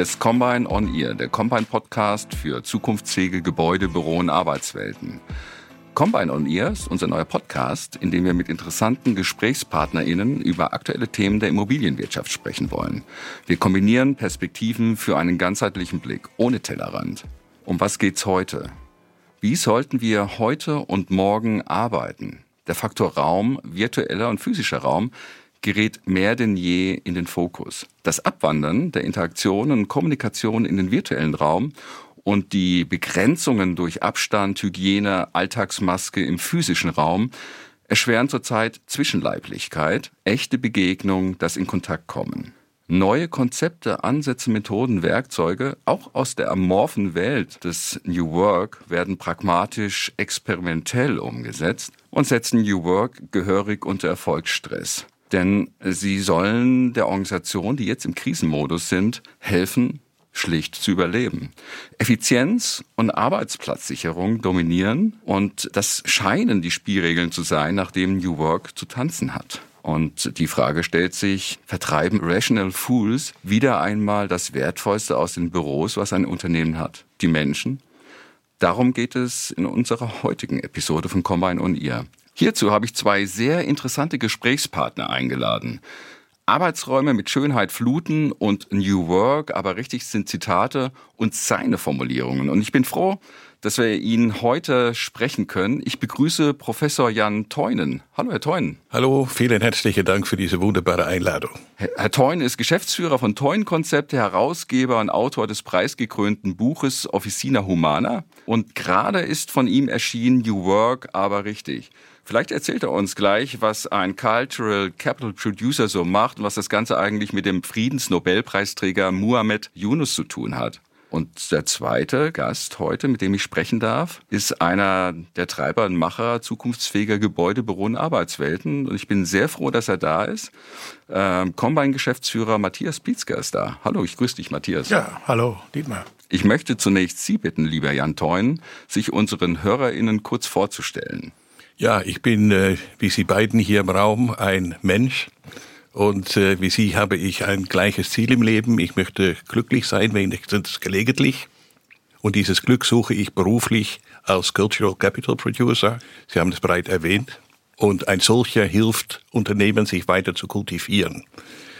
Hier ist Combine on Ear, der Combine Podcast für zukunftsfähige Gebäude, Büro und Arbeitswelten. Combine on Ear ist unser neuer Podcast, in dem wir mit interessanten GesprächspartnerInnen über aktuelle Themen der Immobilienwirtschaft sprechen wollen. Wir kombinieren Perspektiven für einen ganzheitlichen Blick, ohne Tellerrand. Um was geht's heute? Wie sollten wir heute und morgen arbeiten? Der Faktor Raum, virtueller und physischer Raum, gerät mehr denn je in den Fokus. Das Abwandern der Interaktion und Kommunikation in den virtuellen Raum und die Begrenzungen durch Abstand, Hygiene, Alltagsmaske im physischen Raum erschweren zurzeit Zwischenleiblichkeit, echte Begegnung, das in Kontakt kommen. Neue Konzepte, Ansätze, Methoden, Werkzeuge, auch aus der amorphen Welt des New Work, werden pragmatisch experimentell umgesetzt und setzen New Work gehörig unter Erfolgsstress. Denn sie sollen der Organisation, die jetzt im Krisenmodus sind, helfen, schlicht zu überleben. Effizienz und Arbeitsplatzsicherung dominieren und das scheinen die Spielregeln zu sein, nachdem New Work zu tanzen hat. Und die Frage stellt sich, vertreiben Rational Fools wieder einmal das Wertvollste aus den Büros, was ein Unternehmen hat? Die Menschen? Darum geht es in unserer heutigen Episode von Combine on Ear. Hierzu habe ich zwei sehr interessante Gesprächspartner eingeladen. Arbeitsräume mit Schönheit fluten und New Work, aber richtig sind Zitate und seine Formulierungen. Und ich bin froh, dass wir ihn heute sprechen können. Ich begrüße Professor Jan Teunen. Hallo, Herr Teunen. Hallo, vielen herzlichen Dank für diese wunderbare Einladung. Herr Teunen ist Geschäftsführer von Teunen Konzepte, Herausgeber und Autor des preisgekrönten Buches Officina Humana. Und gerade ist von ihm erschienen New Work, aber richtig. Vielleicht erzählt er uns gleich, was ein Cultural Capital Producer so macht und was das Ganze eigentlich mit dem Friedensnobelpreisträger Muhammad Yunus zu tun hat. Und der zweite Gast heute, mit dem ich sprechen darf, ist einer der Treiber und Macher zukunftsfähiger Gebäude, Büro und Arbeitswelten. Und ich bin sehr froh, dass er da ist. Ähm, Combine-Geschäftsführer Matthias Pietzker ist da. Hallo, ich grüße dich, Matthias. Ja, hallo, Dietmar. Ich möchte zunächst Sie bitten, lieber Jan Teun, sich unseren HörerInnen kurz vorzustellen. Ja, ich bin, äh, wie Sie beiden hier im Raum, ein Mensch. Und äh, wie Sie habe ich ein gleiches Ziel im Leben. Ich möchte glücklich sein, wenigstens gelegentlich. Und dieses Glück suche ich beruflich als Cultural Capital Producer. Sie haben es bereits erwähnt. Und ein solcher hilft Unternehmen, sich weiter zu kultivieren.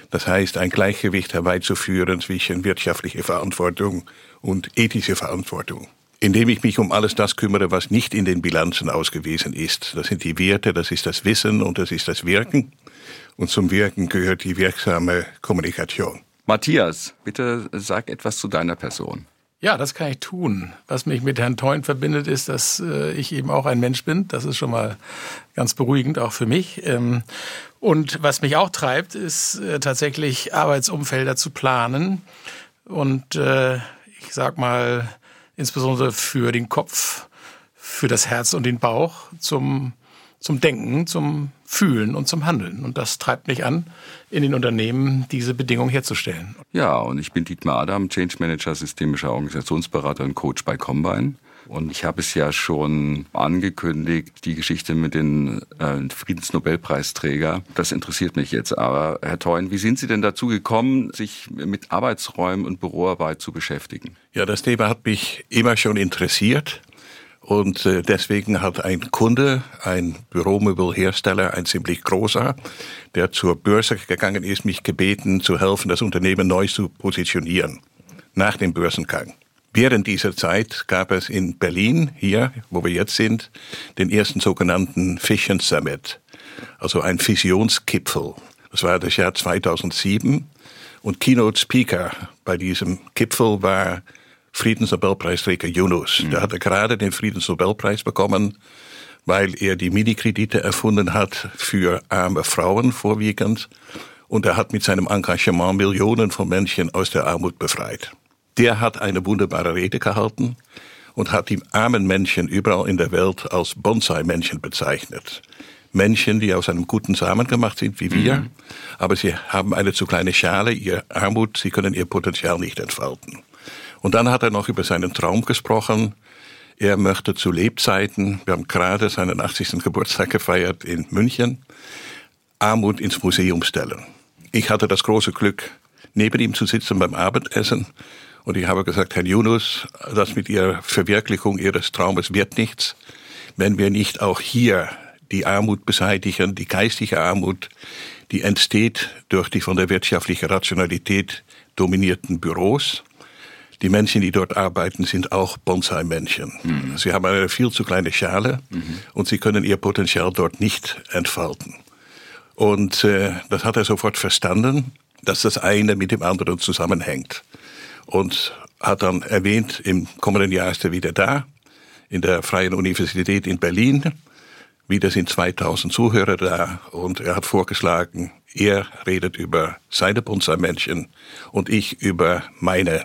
Das heißt, ein Gleichgewicht herbeizuführen zwischen wirtschaftlicher Verantwortung und ethischer Verantwortung indem ich mich um alles das kümmere, was nicht in den Bilanzen ausgewiesen ist. Das sind die Werte, das ist das Wissen und das ist das Wirken. Und zum Wirken gehört die wirksame Kommunikation. Matthias, bitte sag etwas zu deiner Person. Ja, das kann ich tun. Was mich mit Herrn Teun verbindet, ist, dass äh, ich eben auch ein Mensch bin. Das ist schon mal ganz beruhigend, auch für mich. Ähm, und was mich auch treibt, ist äh, tatsächlich Arbeitsumfelder zu planen. Und äh, ich sag mal, insbesondere für den Kopf, für das Herz und den Bauch zum, zum Denken, zum Fühlen und zum Handeln. Und das treibt mich an, in den Unternehmen diese Bedingungen herzustellen. Ja, und ich bin Dietmar Adam, Change Manager, systemischer Organisationsberater und Coach bei Combine. Und ich habe es ja schon angekündigt, die Geschichte mit den äh, Friedensnobelpreisträger. Das interessiert mich jetzt. Aber Herr Theun, wie sind Sie denn dazu gekommen, sich mit Arbeitsräumen und Büroarbeit zu beschäftigen? Ja, das Thema hat mich immer schon interessiert. Und äh, deswegen hat ein Kunde, ein Büromöbelhersteller, ein ziemlich großer, der zur Börse gegangen ist, mich gebeten zu helfen, das Unternehmen neu zu positionieren nach dem Börsengang. Während dieser Zeit gab es in Berlin, hier, wo wir jetzt sind, den ersten sogenannten Fission Summit, also ein Fissionsgipfel. Das war das Jahr 2007 und Keynote Speaker bei diesem Gipfel war Friedensnobelpreisträger Yunus. Mhm. Der hatte gerade den Friedensnobelpreis bekommen, weil er die Minikredite erfunden hat für arme Frauen vorwiegend und er hat mit seinem Engagement Millionen von Menschen aus der Armut befreit der hat eine wunderbare Rede gehalten und hat die armen Menschen überall in der Welt als Bonsai-Menschen bezeichnet. Menschen, die aus einem guten Samen gemacht sind, wie wir, mhm. aber sie haben eine zu kleine Schale, ihr Armut, sie können ihr Potenzial nicht entfalten. Und dann hat er noch über seinen Traum gesprochen. Er möchte zu Lebzeiten, wir haben gerade seinen 80. Geburtstag gefeiert in München, Armut ins Museum stellen. Ich hatte das große Glück, neben ihm zu sitzen beim Abendessen. Und ich habe gesagt, Herr Yunus, das mit Ihrer Verwirklichung Ihres Traumes wird nichts, wenn wir nicht auch hier die Armut beseitigen, die geistige Armut, die entsteht durch die von der wirtschaftlichen Rationalität dominierten Büros. Die Menschen, die dort arbeiten, sind auch Bonsai-Menschen. Mhm. Sie haben eine viel zu kleine Schale mhm. und sie können ihr Potenzial dort nicht entfalten. Und äh, das hat er sofort verstanden, dass das eine mit dem anderen zusammenhängt. Und hat dann erwähnt, im kommenden Jahr ist er wieder da, in der Freien Universität in Berlin. Wieder sind 2000 Zuhörer da und er hat vorgeschlagen, er redet über seine Bonsai-Menschen und ich über meine.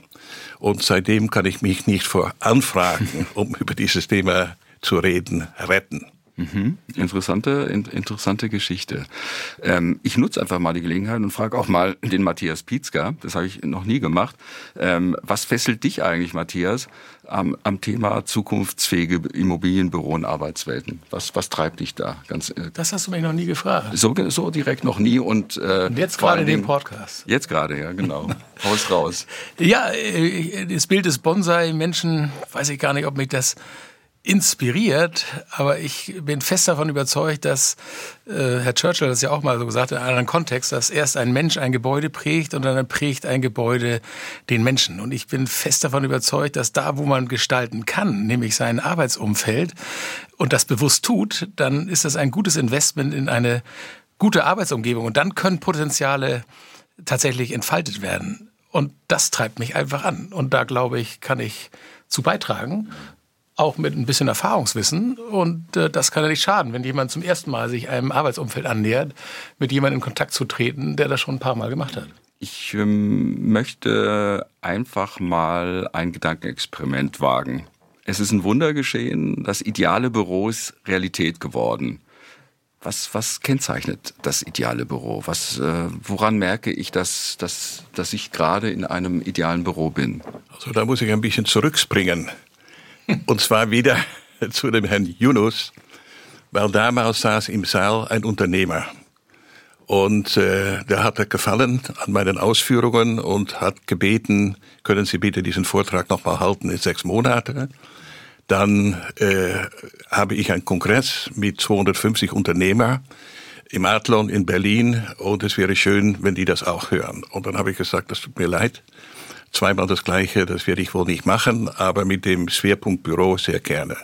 Und seitdem kann ich mich nicht vor Anfragen, um über dieses Thema zu reden, retten. Mhm. Interessante, in, interessante Geschichte. Ähm, ich nutze einfach mal die Gelegenheit und frage auch mal den Matthias Pietzka, das habe ich noch nie gemacht. Ähm, was fesselt dich eigentlich, Matthias, am, am Thema zukunftsfähige Immobilienbüro und Arbeitswelten? Was, was treibt dich da? Ganz, äh, das hast du mich noch nie gefragt. So, so direkt noch nie. Und, äh, und jetzt gerade in dem Podcast. Jetzt gerade, ja, genau. Haus raus. Ja, äh, das Bild des Bonsai-Menschen, weiß ich gar nicht, ob mich das inspiriert, aber ich bin fest davon überzeugt, dass äh, Herr Churchill das ja auch mal so gesagt hat, in einem anderen Kontext, dass erst ein Mensch ein Gebäude prägt und dann prägt ein Gebäude den Menschen. Und ich bin fest davon überzeugt, dass da, wo man gestalten kann, nämlich sein Arbeitsumfeld und das bewusst tut, dann ist das ein gutes Investment in eine gute Arbeitsumgebung und dann können Potenziale tatsächlich entfaltet werden. Und das treibt mich einfach an. Und da glaube ich, kann ich zu beitragen auch mit ein bisschen Erfahrungswissen. Und äh, das kann ja nicht schaden, wenn jemand zum ersten Mal sich einem Arbeitsumfeld annähert, mit jemandem in Kontakt zu treten, der das schon ein paar Mal gemacht hat. Ich ähm, möchte einfach mal ein Gedankenexperiment wagen. Es ist ein Wunder geschehen, das ideale Büro ist Realität geworden. Was, was kennzeichnet das ideale Büro? Was, äh, woran merke ich, dass, dass, dass ich gerade in einem idealen Büro bin? Also da muss ich ein bisschen zurückspringen. Und zwar wieder zu dem Herrn Yunus, weil damals saß im Saal ein Unternehmer. Und äh, der hatte gefallen an meinen Ausführungen und hat gebeten, können Sie bitte diesen Vortrag nochmal halten in sechs Monate. Dann äh, habe ich einen Kongress mit 250 Unternehmer im Adlon in Berlin und es wäre schön, wenn die das auch hören. Und dann habe ich gesagt, das tut mir leid, zweimal das Gleiche, das werde ich wohl nicht machen, aber mit dem Schwerpunkt Büro sehr gerne.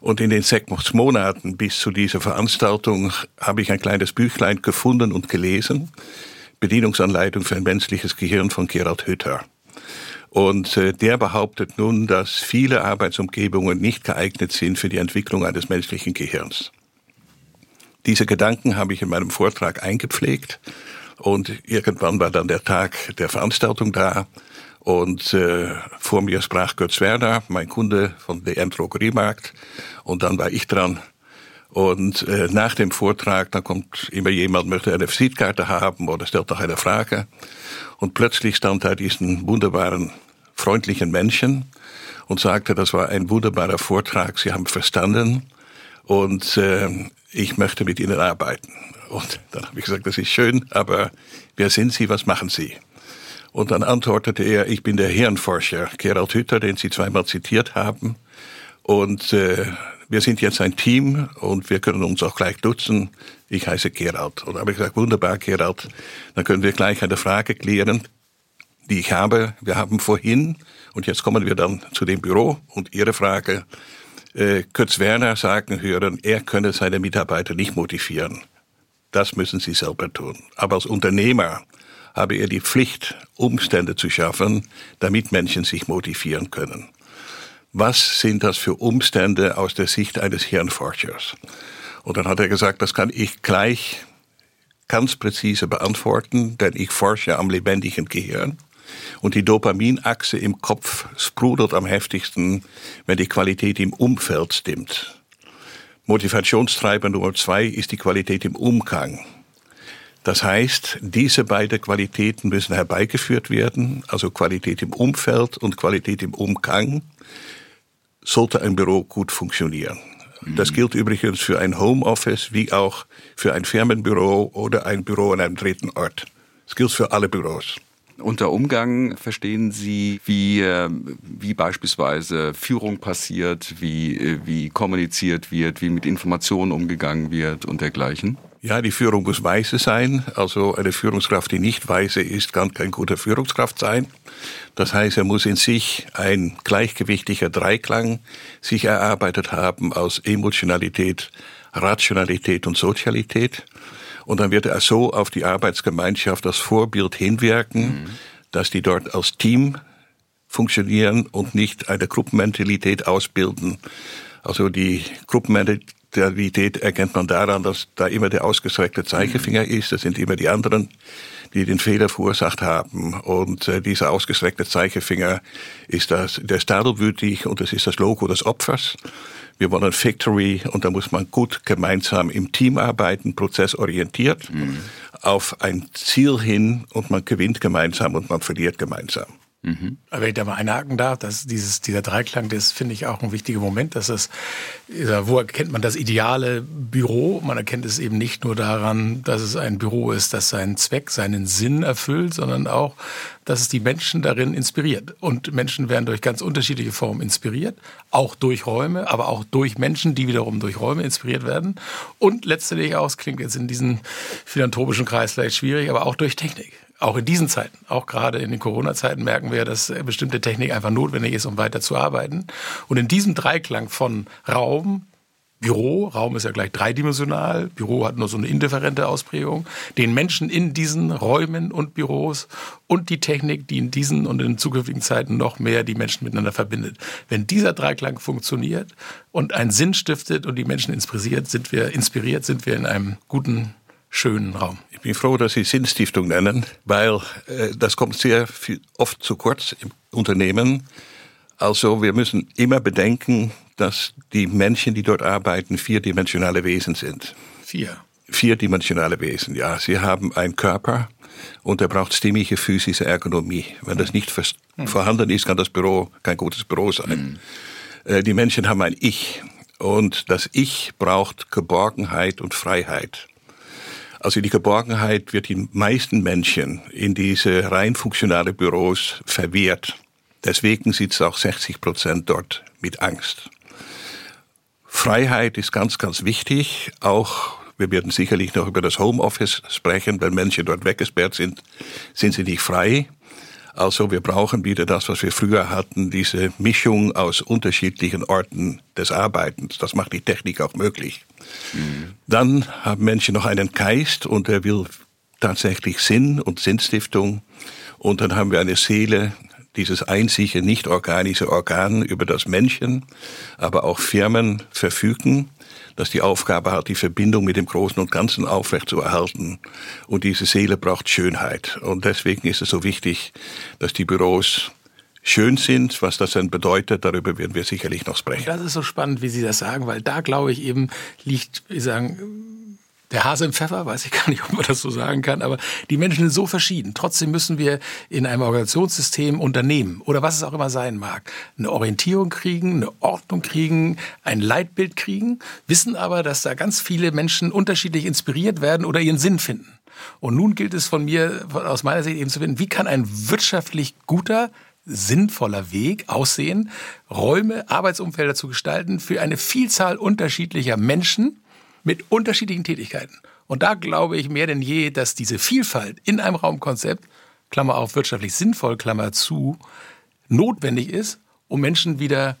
Und in den sechs Monaten bis zu dieser Veranstaltung habe ich ein kleines Büchlein gefunden und gelesen. Bedienungsanleitung für ein menschliches Gehirn von Gerald Hütter. Und äh, der behauptet nun, dass viele Arbeitsumgebungen nicht geeignet sind für die Entwicklung eines menschlichen Gehirns. Diese Gedanken habe ich in meinem Vortrag eingepflegt und irgendwann war dann der Tag der Veranstaltung da und äh, vor mir sprach Götz Werner, mein Kunde von DM Drogeriemarkt. Und dann war ich dran. Und äh, nach dem Vortrag, dann kommt immer jemand, möchte eine Visitkarte haben oder stellt noch eine Frage. Und plötzlich stand da diesen wunderbaren, freundlichen Menschen und sagte, das war ein wunderbarer Vortrag, Sie haben verstanden und äh, ich möchte mit Ihnen arbeiten. Und dann habe ich gesagt, das ist schön, aber wer sind Sie, was machen Sie? Und dann antwortete er, ich bin der Hirnforscher Gerald Hütter, den Sie zweimal zitiert haben. Und äh, wir sind jetzt ein Team und wir können uns auch gleich duzen. Ich heiße Gerald. Und habe ich gesagt, wunderbar, Gerald. Dann können wir gleich eine Frage klären, die ich habe. Wir haben vorhin, und jetzt kommen wir dann zu dem Büro und Ihre Frage, äh, Kurz Werner sagen hören, er könne seine Mitarbeiter nicht motivieren. Das müssen Sie selber tun. Aber als Unternehmer habe er die Pflicht, Umstände zu schaffen, damit Menschen sich motivieren können. Was sind das für Umstände aus der Sicht eines Hirnforschers? Und dann hat er gesagt, das kann ich gleich ganz präzise beantworten, denn ich forsche am lebendigen Gehirn. Und die Dopaminachse im Kopf sprudelt am heftigsten, wenn die Qualität im Umfeld stimmt. Motivationstreiber Nummer zwei ist die Qualität im Umgang. Das heißt, diese beiden Qualitäten müssen herbeigeführt werden, also Qualität im Umfeld und Qualität im Umgang, sollte ein Büro gut funktionieren. Das gilt übrigens für ein Homeoffice wie auch für ein Firmenbüro oder ein Büro an einem dritten Ort. Das gilt für alle Büros. Unter Umgang verstehen Sie, wie, ähm, wie beispielsweise Führung passiert, wie, äh, wie kommuniziert wird, wie mit Informationen umgegangen wird und dergleichen? Ja, die Führung muss weise sein. Also eine Führungskraft, die nicht weise ist, kann kein guter Führungskraft sein. Das heißt, er muss in sich ein gleichgewichtiger Dreiklang sich erarbeitet haben aus Emotionalität, Rationalität und Sozialität. Und dann wird er so auf die Arbeitsgemeinschaft als Vorbild hinwirken, mhm. dass die dort als Team funktionieren und nicht eine Gruppenmentalität ausbilden. Also die Gruppenmentalität erkennt man daran, dass da immer der ausgestreckte Zeigefinger mhm. ist. Das sind immer die anderen, die den Fehler verursacht haben. Und äh, dieser ausgestreckte Zeigefinger ist das, der ist tadelwütig und das ist das Logo des Opfers. Wir wollen Victory und da muss man gut gemeinsam im Team arbeiten, prozessorientiert, mhm. auf ein Ziel hin und man gewinnt gemeinsam und man verliert gemeinsam. Mhm. Wenn ich da mal einhaken darf, dass dieses, dieser Dreiklang, das finde ich auch ein wichtiger Moment, dass das, wo erkennt man das ideale Büro? Man erkennt es eben nicht nur daran, dass es ein Büro ist, das seinen Zweck, seinen Sinn erfüllt, sondern auch, dass es die Menschen darin inspiriert. Und Menschen werden durch ganz unterschiedliche Formen inspiriert, auch durch Räume, aber auch durch Menschen, die wiederum durch Räume inspiriert werden. Und letztendlich auch, es klingt jetzt in diesem philanthropischen Kreis vielleicht schwierig, aber auch durch Technik auch in diesen Zeiten, auch gerade in den Corona-Zeiten merken wir, dass bestimmte Technik einfach notwendig ist, um weiter zu arbeiten. Und in diesem Dreiklang von Raum, Büro, Raum ist ja gleich dreidimensional, Büro hat nur so eine indifferente Ausprägung, den Menschen in diesen Räumen und Büros und die Technik, die in diesen und in zukünftigen Zeiten noch mehr die Menschen miteinander verbindet. Wenn dieser Dreiklang funktioniert und einen Sinn stiftet und die Menschen inspiriert, sind wir inspiriert, sind wir in einem guten schönen Raum. Ich bin froh, dass Sie Sinnstiftung nennen, weil äh, das kommt sehr viel, oft zu kurz im Unternehmen. Also wir müssen immer bedenken, dass die Menschen, die dort arbeiten, vierdimensionale Wesen sind. Vier. Vierdimensionale Wesen, ja. Sie haben einen Körper und er braucht stimmige physische Ergonomie. Wenn das nicht hm. vorhanden ist, kann das Büro kein gutes Büro sein. Hm. Äh, die Menschen haben ein Ich und das Ich braucht Geborgenheit und Freiheit. Also die Geborgenheit wird den meisten Menschen in diese rein funktionale Büros verwehrt. Deswegen sitzt auch 60 Prozent dort mit Angst. Freiheit ist ganz, ganz wichtig. Auch wir werden sicherlich noch über das Homeoffice sprechen. Wenn Menschen dort weggesperrt sind, sind sie nicht frei. Also wir brauchen wieder das, was wir früher hatten, diese Mischung aus unterschiedlichen Orten des Arbeitens. Das macht die Technik auch möglich. Mhm. Dann haben Menschen noch einen Geist und er will tatsächlich Sinn und Sinnstiftung. Und dann haben wir eine Seele, dieses einzige nicht organische Organ, über das Menschen, aber auch Firmen verfügen das die Aufgabe hat, die Verbindung mit dem Großen und Ganzen aufrechtzuerhalten. Und diese Seele braucht Schönheit. Und deswegen ist es so wichtig, dass die Büros schön sind. Was das dann bedeutet, darüber werden wir sicherlich noch sprechen. Das ist so spannend, wie Sie das sagen, weil da, glaube ich, eben liegt, wie sagen, der Hase im Pfeffer, weiß ich gar nicht, ob man das so sagen kann, aber die Menschen sind so verschieden. Trotzdem müssen wir in einem Organisationssystem Unternehmen oder was es auch immer sein mag, eine Orientierung kriegen, eine Ordnung kriegen, ein Leitbild kriegen, wissen aber, dass da ganz viele Menschen unterschiedlich inspiriert werden oder ihren Sinn finden. Und nun gilt es von mir, aus meiner Sicht eben zu finden, wie kann ein wirtschaftlich guter, sinnvoller Weg aussehen, Räume, Arbeitsumfelder zu gestalten für eine Vielzahl unterschiedlicher Menschen, mit unterschiedlichen Tätigkeiten. Und da glaube ich mehr denn je, dass diese Vielfalt in einem Raumkonzept, Klammer auf wirtschaftlich sinnvoll, Klammer zu, notwendig ist, um Menschen wieder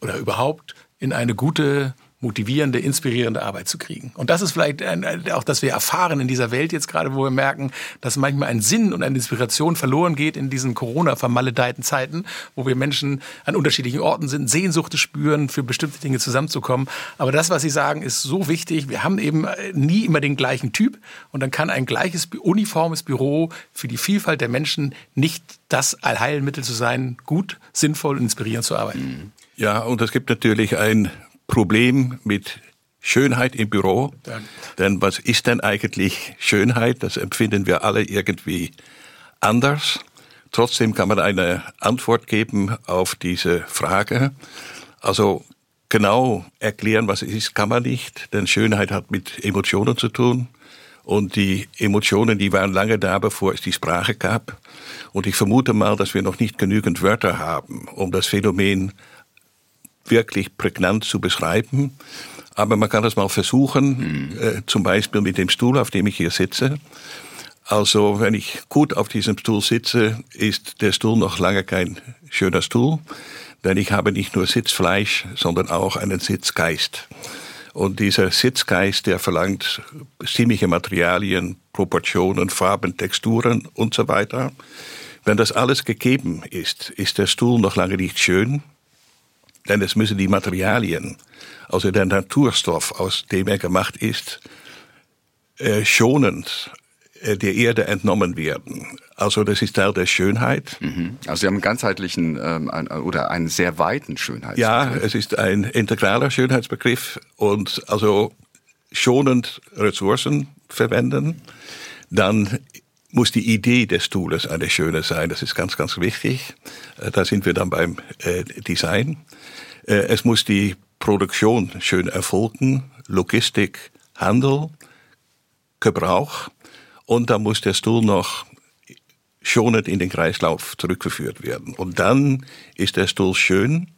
oder überhaupt in eine gute motivierende, inspirierende Arbeit zu kriegen. Und das ist vielleicht ein, auch, dass wir erfahren in dieser Welt jetzt gerade, wo wir merken, dass manchmal ein Sinn und eine Inspiration verloren geht in diesen Corona-vermaledeiten Zeiten, wo wir Menschen an unterschiedlichen Orten sind, Sehnsucht spüren, für bestimmte Dinge zusammenzukommen. Aber das, was Sie sagen, ist so wichtig. Wir haben eben nie immer den gleichen Typ und dann kann ein gleiches uniformes Büro für die Vielfalt der Menschen nicht das Allheilmittel zu sein, gut, sinnvoll und inspirierend zu arbeiten. Ja, und es gibt natürlich ein Problem mit Schönheit im Büro. Danke. Denn was ist denn eigentlich Schönheit? Das empfinden wir alle irgendwie anders. Trotzdem kann man eine Antwort geben auf diese Frage. Also genau erklären, was es ist, kann man nicht, denn Schönheit hat mit Emotionen zu tun. Und die Emotionen, die waren lange da, bevor es die Sprache gab. Und ich vermute mal, dass wir noch nicht genügend Wörter haben, um das Phänomen wirklich prägnant zu beschreiben. Aber man kann das mal versuchen, mhm. äh, zum Beispiel mit dem Stuhl, auf dem ich hier sitze. Also wenn ich gut auf diesem Stuhl sitze, ist der Stuhl noch lange kein schöner Stuhl, denn ich habe nicht nur Sitzfleisch, sondern auch einen Sitzgeist. Und dieser Sitzgeist, der verlangt ziemliche Materialien, Proportionen, Farben, Texturen und so weiter. Wenn das alles gegeben ist, ist der Stuhl noch lange nicht schön, denn es müssen die Materialien, also der Naturstoff, aus dem er gemacht ist, äh, schonend äh, der Erde entnommen werden. Also das ist Teil der Schönheit. Mhm. Also Sie haben einen ganzheitlichen ähm, ein, oder einen sehr weiten Schönheitsbegriff. Ja, es ist ein integraler Schönheitsbegriff und also schonend Ressourcen verwenden. Dann muss die Idee des Stuhles eine schöne sein. Das ist ganz, ganz wichtig. Äh, da sind wir dann beim äh, Design. Es muss die Produktion schön erfolgen, Logistik, Handel, Gebrauch. Und da muss der Stuhl noch schonend in den Kreislauf zurückgeführt werden. Und dann ist der Stuhl schön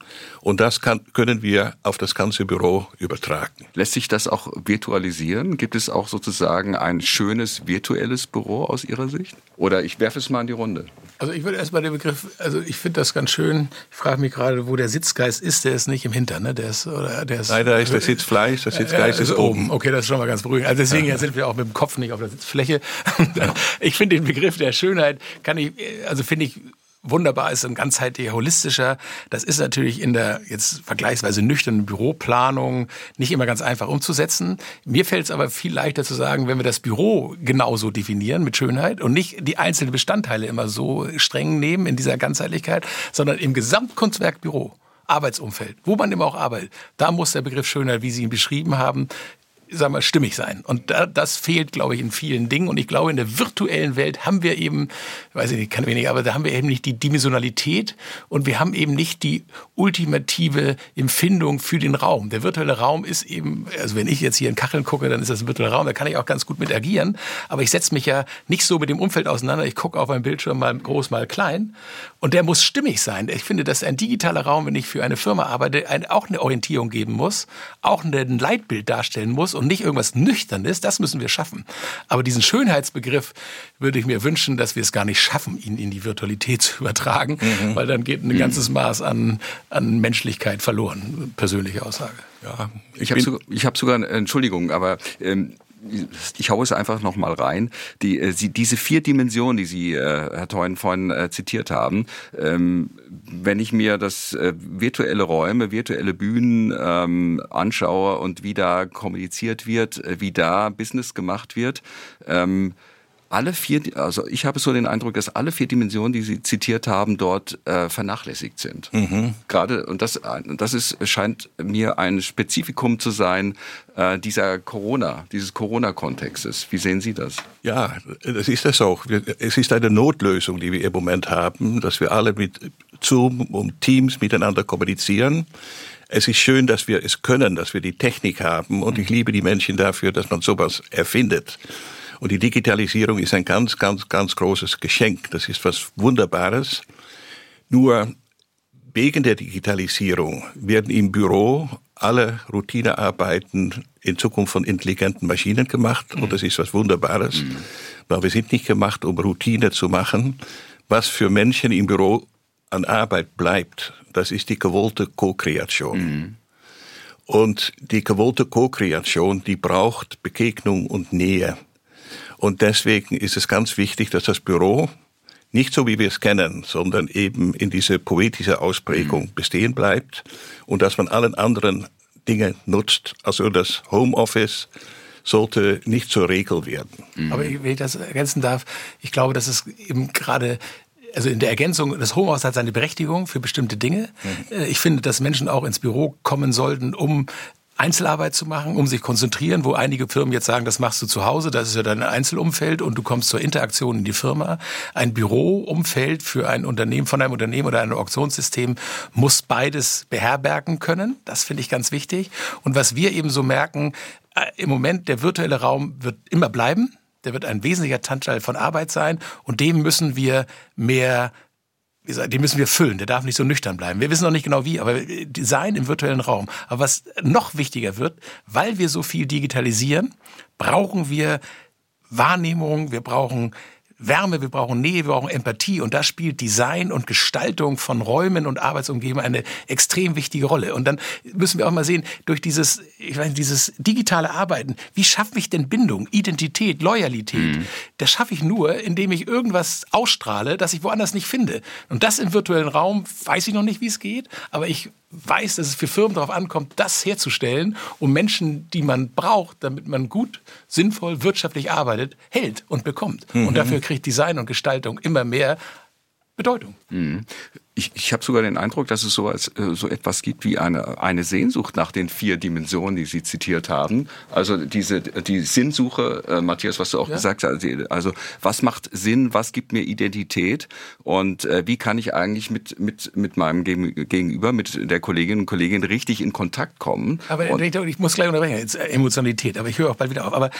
und das kann, können wir auf das ganze Büro übertragen. Lässt sich das auch virtualisieren? Gibt es auch sozusagen ein schönes virtuelles Büro aus Ihrer Sicht? Oder ich werfe es mal in die Runde. Also ich würde erstmal den Begriff, also ich finde das ganz schön. Ich frage mich gerade, wo der Sitzgeist ist. Der ist nicht im Hintern, ne? Der ist, oder der ist. Leider ist der Sitzfleisch, der Sitzgeist ja, ist, ist oben. Okay, das ist schon mal ganz beruhigend. Also deswegen ja. sind wir auch mit dem Kopf nicht auf der Sitzfläche. Ich finde den Begriff der Schönheit, kann ich, also finde ich wunderbar ist, ein ganzheitlicher, holistischer. Das ist natürlich in der jetzt vergleichsweise nüchternen Büroplanung nicht immer ganz einfach umzusetzen. Mir fällt es aber viel leichter zu sagen, wenn wir das Büro genauso definieren mit Schönheit und nicht die einzelnen Bestandteile immer so streng nehmen in dieser Ganzheitlichkeit, sondern im Gesamtkunstwerk Büro. Arbeitsumfeld, wo man immer auch arbeitet. Da muss der Begriff Schönheit, wie Sie ihn beschrieben haben, sagen wir, stimmig sein. Und da, das fehlt, glaube ich, in vielen Dingen. Und ich glaube, in der virtuellen Welt haben wir eben, weiß ich nicht, kann wenig, aber da haben wir eben nicht die Dimensionalität und wir haben eben nicht die ultimative Empfindung für den Raum. Der virtuelle Raum ist eben, also wenn ich jetzt hier in Kacheln gucke, dann ist das ein virtueller Raum, da kann ich auch ganz gut mit agieren. Aber ich setze mich ja nicht so mit dem Umfeld auseinander. Ich gucke auf einem Bildschirm mal groß, mal klein. Und der muss stimmig sein. Ich finde, dass ein digitaler Raum, wenn ich für eine Firma arbeite, auch eine Orientierung geben muss, auch ein Leitbild darstellen muss und nicht irgendwas Nüchternes, das müssen wir schaffen. Aber diesen Schönheitsbegriff würde ich mir wünschen, dass wir es gar nicht schaffen, ihn in die Virtualität zu übertragen, mhm. weil dann geht ein ganzes Maß an, an Menschlichkeit verloren. Persönliche Aussage. Ja, ich habe sogar, hab sogar, Entschuldigung, aber ähm, ich haue es einfach noch mal rein. Die, äh, sie, diese vier Dimensionen, die Sie, äh, Herr Theun, vorhin äh, zitiert haben, ähm, wenn ich mir das virtuelle Räume, virtuelle Bühnen ähm, anschaue und wie da kommuniziert wird, wie da Business gemacht wird, ähm, alle vier, also ich habe so den Eindruck, dass alle vier Dimensionen, die Sie zitiert haben, dort äh, vernachlässigt sind. Mhm. Gerade und das, das ist scheint mir ein Spezifikum zu sein äh, dieser Corona, dieses Corona-Kontextes. Wie sehen Sie das? Ja, das ist es auch. Es ist eine Notlösung, die wir im Moment haben, dass wir alle mit Zoom und Teams miteinander kommunizieren. Es ist schön, dass wir es können, dass wir die Technik haben und ich liebe die Menschen dafür, dass man sowas erfindet. Und die Digitalisierung ist ein ganz, ganz, ganz großes Geschenk. Das ist was Wunderbares. Nur wegen der Digitalisierung werden im Büro alle Routinearbeiten in Zukunft von intelligenten Maschinen gemacht. Und das ist was Wunderbares. Mhm. Weil wir sind nicht gemacht, um Routine zu machen. Was für Menschen im Büro an Arbeit bleibt, das ist die gewollte Co-Kreation. Mhm. Und die gewollte Co-Kreation, die braucht Begegnung und Nähe. Und deswegen ist es ganz wichtig, dass das Büro nicht so wie wir es kennen, sondern eben in diese poetische Ausprägung mhm. bestehen bleibt und dass man allen anderen Dinge nutzt. Also das Homeoffice sollte nicht zur Regel werden. Mhm. Aber wenn ich das ergänzen darf, ich glaube, dass es eben gerade also in der Ergänzung, das Homeoffice hat seine Berechtigung für bestimmte Dinge. Mhm. Ich finde, dass Menschen auch ins Büro kommen sollten, um Einzelarbeit zu machen, um sich konzentrieren, wo einige Firmen jetzt sagen, das machst du zu Hause, das ist ja dein Einzelumfeld und du kommst zur Interaktion in die Firma. Ein Büroumfeld für ein Unternehmen, von einem Unternehmen oder einem Auktionssystem muss beides beherbergen können. Das finde ich ganz wichtig. Und was wir eben so merken, äh, im Moment, der virtuelle Raum wird immer bleiben. Der wird ein wesentlicher Teil von Arbeit sein und dem müssen wir mehr den müssen wir füllen, der darf nicht so nüchtern bleiben. Wir wissen noch nicht genau wie, aber Design im virtuellen Raum. Aber was noch wichtiger wird, weil wir so viel digitalisieren, brauchen wir Wahrnehmung, wir brauchen Wärme, wir brauchen Nähe, wir brauchen Empathie und da spielt Design und Gestaltung von Räumen und Arbeitsumgebungen eine extrem wichtige Rolle. Und dann müssen wir auch mal sehen, durch dieses, ich weiß, dieses digitale Arbeiten, wie schaffe ich denn Bindung, Identität, Loyalität? Mhm. Das schaffe ich nur, indem ich irgendwas ausstrahle, das ich woanders nicht finde. Und das im virtuellen Raum weiß ich noch nicht, wie es geht, aber ich weiß, dass es für Firmen darauf ankommt, das herzustellen, um Menschen, die man braucht, damit man gut, sinnvoll, wirtschaftlich arbeitet, hält und bekommt. Mhm. Und dafür kriegt Design und Gestaltung immer mehr Bedeutung. Mhm. Ich, ich habe sogar den Eindruck, dass es so, als, äh, so etwas gibt wie eine, eine Sehnsucht nach den vier Dimensionen, die Sie zitiert haben. Also diese die Sinnsuche, äh, Matthias, was du auch ja. gesagt hast. Also was macht Sinn, was gibt mir Identität und äh, wie kann ich eigentlich mit, mit, mit meinem Gegenüber, mit der Kollegin und Kollegin richtig in Kontakt kommen? Aber und, ich muss gleich unterbrechen, jetzt äh, Emotionalität, aber ich höre auch bald wieder auf. Aber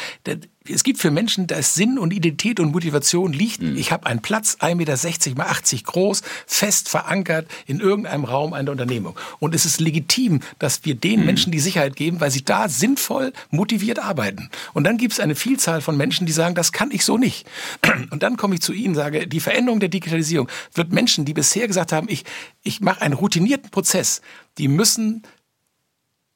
es gibt für Menschen, da ist Sinn und Identität und Motivation liegt. Mhm. Ich habe einen Platz, 1,60 Meter mal 80 groß, fest verankert in irgendeinem Raum einer Unternehmung. Und es ist legitim, dass wir den mhm. Menschen die Sicherheit geben, weil sie da sinnvoll motiviert arbeiten. Und dann gibt es eine Vielzahl von Menschen, die sagen, das kann ich so nicht. Und dann komme ich zu Ihnen, sage, die Veränderung der Digitalisierung wird Menschen, die bisher gesagt haben, ich, ich mache einen routinierten Prozess, die müssen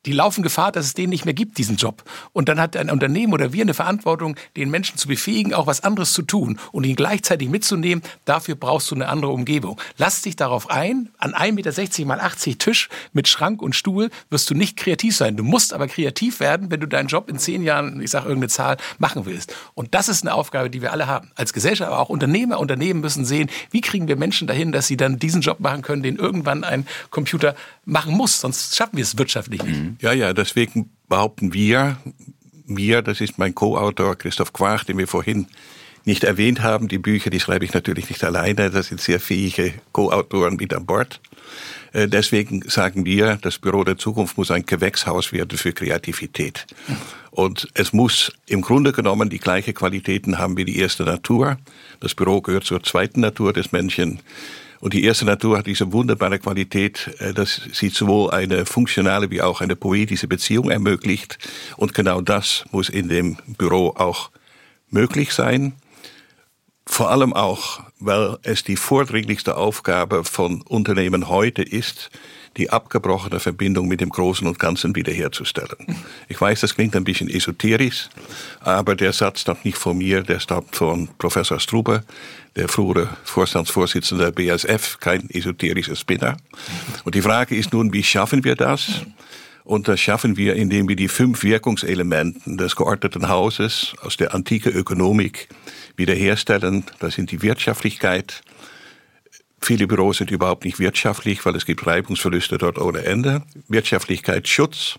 die laufen Gefahr, dass es den nicht mehr gibt, diesen Job. Und dann hat ein Unternehmen oder wir eine Verantwortung, den Menschen zu befähigen, auch was anderes zu tun und ihn gleichzeitig mitzunehmen. Dafür brauchst du eine andere Umgebung. Lass dich darauf ein. An 1,60 Meter mal 80 Tisch mit Schrank und Stuhl wirst du nicht kreativ sein. Du musst aber kreativ werden, wenn du deinen Job in zehn Jahren, ich sage irgendeine Zahl, machen willst. Und das ist eine Aufgabe, die wir alle haben. Als Gesellschaft, aber auch Unternehmer, Unternehmen müssen sehen, wie kriegen wir Menschen dahin, dass sie dann diesen Job machen können, den irgendwann ein Computer machen muss. Sonst schaffen wir es wirtschaftlich nicht. Mhm. Ja, ja, deswegen behaupten wir, wir, das ist mein Co-Autor Christoph Quach, den wir vorhin nicht erwähnt haben. Die Bücher, die schreibe ich natürlich nicht alleine. Da sind sehr fähige Co-Autoren mit an Bord. Äh, deswegen sagen wir, das Büro der Zukunft muss ein Gewächshaus werden für Kreativität. Und es muss im Grunde genommen die gleiche Qualitäten haben wie die erste Natur. Das Büro gehört zur zweiten Natur des Menschen. Und die erste Natur hat diese wunderbare Qualität, äh, dass sie sowohl eine funktionale wie auch eine poetische Beziehung ermöglicht. Und genau das muss in dem Büro auch möglich sein. Vor allem auch, weil es die vordringlichste Aufgabe von Unternehmen heute ist, die abgebrochene Verbindung mit dem Großen und Ganzen wiederherzustellen. Ich weiß, das klingt ein bisschen esoterisch, aber der Satz stammt nicht von mir, der stammt von Professor Strube, der frühere Vorstandsvorsitzende der BASF, kein esoterischer Spinner. Und die Frage ist nun, wie schaffen wir das? Und das schaffen wir, indem wir die fünf Wirkungselementen des geordneten Hauses aus der antike Ökonomik wiederherstellen. Das sind die Wirtschaftlichkeit, Viele Büros sind überhaupt nicht wirtschaftlich, weil es gibt Reibungsverluste dort ohne Ende. Wirtschaftlichkeit, Schutz,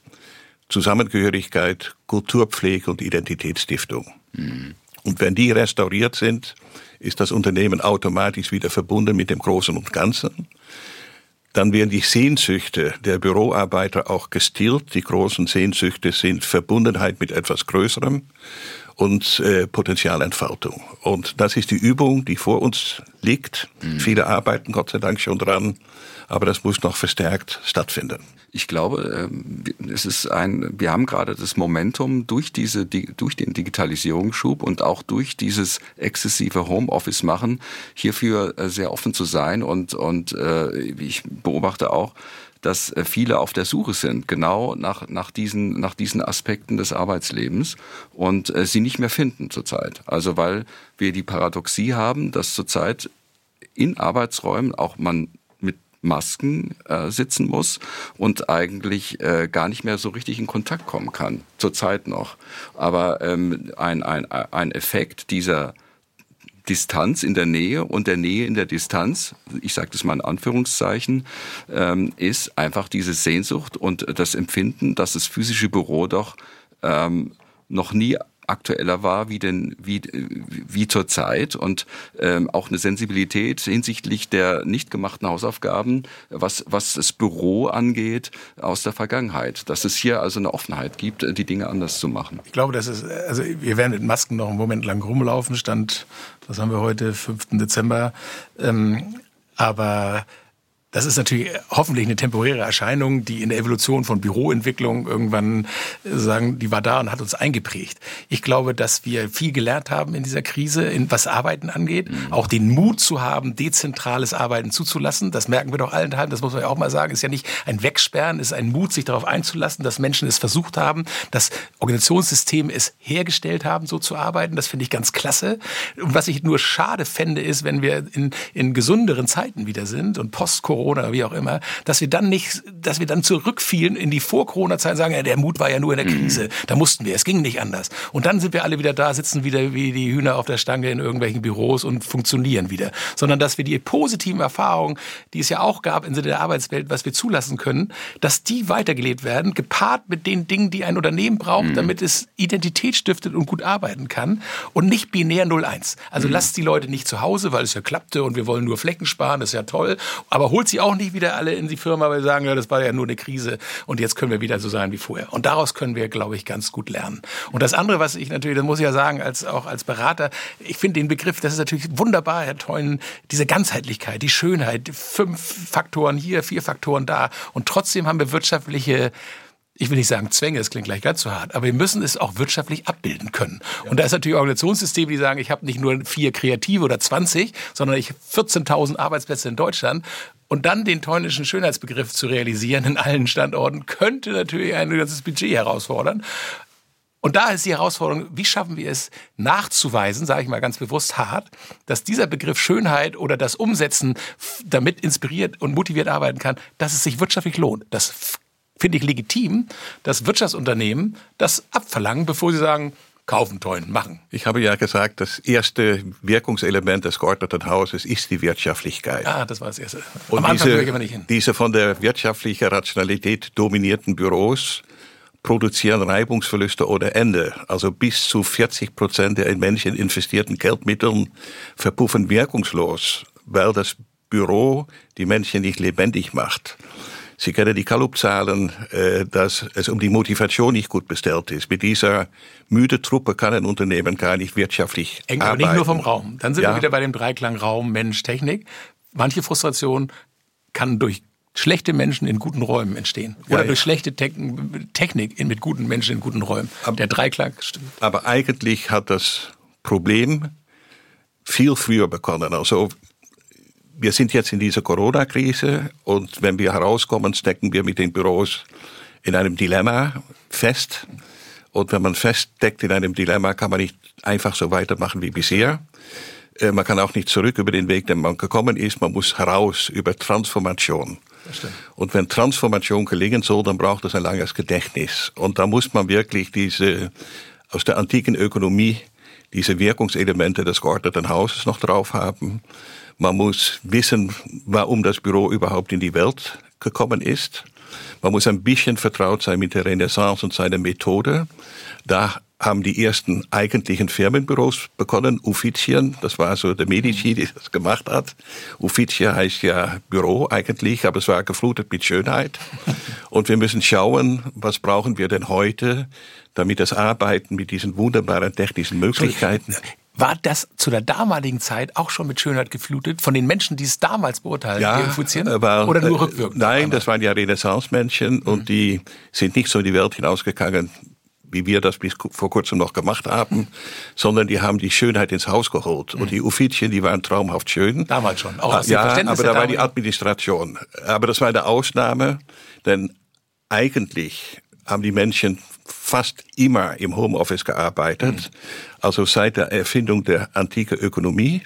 Zusammengehörigkeit, Kulturpflege und Identitätsstiftung. Mhm. Und wenn die restauriert sind, ist das Unternehmen automatisch wieder verbunden mit dem Großen und Ganzen. Dann werden die Sehnsüchte der Büroarbeiter auch gestillt. Die großen Sehnsüchte sind Verbundenheit mit etwas Größerem und äh, Potenzialentfaltung. Und das ist die Übung, die vor uns liegt. Mhm. Viele arbeiten Gott sei Dank schon dran, aber das muss noch verstärkt stattfinden. Ich glaube, ähm, es ist ein, wir haben gerade das Momentum durch diese, durch den Digitalisierungsschub und auch durch dieses exzessive Homeoffice machen, hierfür äh, sehr offen zu sein und, und äh, ich beobachte auch, dass äh, viele auf der Suche sind, genau nach, nach, diesen, nach diesen Aspekten des Arbeitslebens und äh, sie nicht mehr finden zurzeit. Also weil wir die Paradoxie haben, dass zurzeit in Arbeitsräumen auch man mit Masken äh, sitzen muss und eigentlich äh, gar nicht mehr so richtig in Kontakt kommen kann, zurzeit noch. Aber ähm, ein, ein, ein Effekt dieser Distanz in der Nähe und der Nähe in der Distanz, ich sage das mal in Anführungszeichen, ähm, ist einfach diese Sehnsucht und das Empfinden, dass das physische Büro doch ähm, noch nie aktueller war wie denn wie wie zur Zeit und ähm, auch eine Sensibilität hinsichtlich der nicht gemachten Hausaufgaben, was was das Büro angeht aus der Vergangenheit, dass es hier also eine Offenheit gibt, die Dinge anders zu machen. Ich glaube, das ist also wir werden mit Masken noch einen Moment lang rumlaufen. Stand, was haben wir heute, 5. Dezember, ähm, aber das ist natürlich hoffentlich eine temporäre Erscheinung, die in der Evolution von Büroentwicklung irgendwann äh, sagen, die war da und hat uns eingeprägt. Ich glaube, dass wir viel gelernt haben in dieser Krise, in was Arbeiten angeht, mhm. auch den Mut zu haben, dezentrales Arbeiten zuzulassen. Das merken wir doch allenthalben. Das muss man ja auch mal sagen. Ist ja nicht ein Wegsperren, ist ein Mut, sich darauf einzulassen, dass Menschen es versucht haben, dass Organisationssysteme es hergestellt haben, so zu arbeiten. Das finde ich ganz klasse. Und was ich nur schade fände, ist, wenn wir in, in gesünderen Zeiten wieder sind und post-Corona Corona, wie auch immer, dass wir dann nicht, dass wir dann zurückfielen in die Vor-Corona-Zeit und sagen, ja, der Mut war ja nur in der mhm. Krise. Da mussten wir, es ging nicht anders. Und dann sind wir alle wieder da, sitzen wieder wie die Hühner auf der Stange in irgendwelchen Büros und funktionieren wieder. Sondern dass wir die positiven Erfahrungen, die es ja auch gab in der Arbeitswelt, was wir zulassen können, dass die weitergelebt werden, gepaart mit den Dingen, die ein Unternehmen braucht, mhm. damit es Identität stiftet und gut arbeiten kann und nicht binär 01. Also mhm. lasst die Leute nicht zu Hause, weil es ja klappte und wir wollen nur Flecken sparen, das ist ja toll, aber holt sie sie auch nicht wieder alle in die Firma, weil sie sagen, ja, das war ja nur eine Krise und jetzt können wir wieder so sein wie vorher. Und daraus können wir, glaube ich, ganz gut lernen. Und das andere, was ich natürlich, das muss ich ja sagen, als auch als Berater, ich finde den Begriff, das ist natürlich wunderbar, Herr Theunen, diese Ganzheitlichkeit, die Schönheit, fünf Faktoren hier, vier Faktoren da. Und trotzdem haben wir wirtschaftliche ich will nicht sagen Zwänge, das klingt gleich ganz zu hart, aber wir müssen es auch wirtschaftlich abbilden können. Ja. Und da ist natürlich Organisationssysteme, die sagen, ich habe nicht nur vier Kreative oder 20, sondern ich 14.000 Arbeitsplätze in Deutschland und dann den teunischen Schönheitsbegriff zu realisieren in allen Standorten, könnte natürlich ein ganzes Budget herausfordern. Und da ist die Herausforderung, wie schaffen wir es nachzuweisen, sage ich mal ganz bewusst hart, dass dieser Begriff Schönheit oder das Umsetzen damit inspiriert und motiviert arbeiten kann, dass es sich wirtschaftlich lohnt. Das finde ich legitim, dass Wirtschaftsunternehmen das abverlangen, bevor sie sagen, kaufen, teuren, machen. Ich habe ja gesagt, das erste Wirkungselement des geordneten Hauses ist die Wirtschaftlichkeit. Ah, das war das erste. Und Am Anfang diese, ich aber nicht hin. diese von der wirtschaftlichen Rationalität dominierten Büros produzieren Reibungsverluste ohne Ende. Also bis zu 40 Prozent der in Menschen investierten Geldmitteln verpuffen wirkungslos, weil das Büro die Menschen nicht lebendig macht. Sie kennen die Gallup-Zahlen, äh, dass es um die Motivation nicht gut bestellt ist. Mit dieser müde Truppe kann ein Unternehmen gar nicht wirtschaftlich Hängt arbeiten. aber nicht nur vom Raum. Dann sind ja. wir wieder bei dem Dreiklang Raum, Mensch, Technik. Manche Frustration kann durch schlechte Menschen in guten Räumen entstehen. Oder ja, ja. durch schlechte Te Technik mit guten Menschen in guten Räumen. Aber, Der Dreiklang stimmt. Aber eigentlich hat das Problem viel früher begonnen. Also wir sind jetzt in dieser Corona-Krise und wenn wir herauskommen, stecken wir mit den Büros in einem Dilemma fest. Und wenn man feststeckt in einem Dilemma, kann man nicht einfach so weitermachen wie bisher. Äh, man kann auch nicht zurück über den Weg, den man gekommen ist. Man muss heraus über Transformation. Und wenn Transformation gelingen soll, dann braucht es ein langes Gedächtnis. Und da muss man wirklich diese, aus der antiken Ökonomie, diese Wirkungselemente des geordneten Hauses noch drauf haben. Man muss wissen, warum das Büro überhaupt in die Welt gekommen ist. Man muss ein bisschen vertraut sein mit der Renaissance und seiner Methode. Da haben die ersten eigentlichen Firmenbüros begonnen, Uffizien, das war so der Medici, die das gemacht hat. Ufficia heißt ja Büro eigentlich, aber es war geflutet mit Schönheit. Und wir müssen schauen, was brauchen wir denn heute, damit das Arbeiten mit diesen wunderbaren technischen Möglichkeiten war das zu der damaligen Zeit auch schon mit Schönheit geflutet von den Menschen, die es damals beurteilen, ja, infizieren? War, Oder nur äh, rückwirkend? Nein, das waren ja Renaissance-Menschen mhm. und die sind nicht so in die Welt hinausgegangen, wie wir das bis vor kurzem noch gemacht haben, sondern die haben die Schönheit ins Haus geholt. Mhm. Und die Uffizien, die waren traumhaft schön. Damals schon. Auch aus ja, aber da war die Administration. Aber das war eine Ausnahme, denn eigentlich haben die Menschen fast immer im Homeoffice gearbeitet. Mhm. Also seit der Erfindung der antiken Ökonomie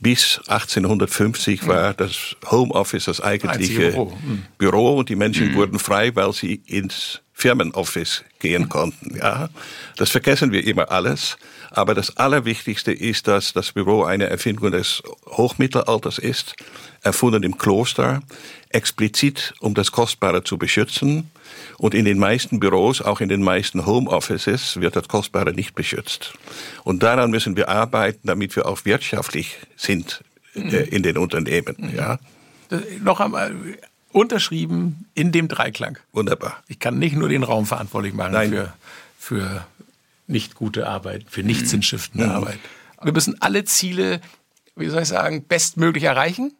bis 1850 mhm. war das Homeoffice das eigentliche Büro. Mhm. Büro. und die Menschen wurden frei, weil sie ins Firmenoffice gehen konnten. Ja, das vergessen wir immer alles. Aber das Allerwichtigste ist, dass das Büro eine Erfindung des Hochmittelalters ist, erfunden im Kloster, explizit um das Kostbare zu beschützen. Und in den meisten Büros, auch in den meisten Homeoffices, wird das Kostbare nicht beschützt. Und daran müssen wir arbeiten, damit wir auch wirtschaftlich sind äh, in den Unternehmen. Ja. Noch einmal unterschrieben in dem Dreiklang. Wunderbar. Ich kann nicht nur den Raum verantwortlich machen Nein. für, für nicht gute Arbeit, für nicht mhm. sinnstiftende mhm. Arbeit. Wir müssen alle Ziele, wie soll ich sagen, bestmöglich erreichen.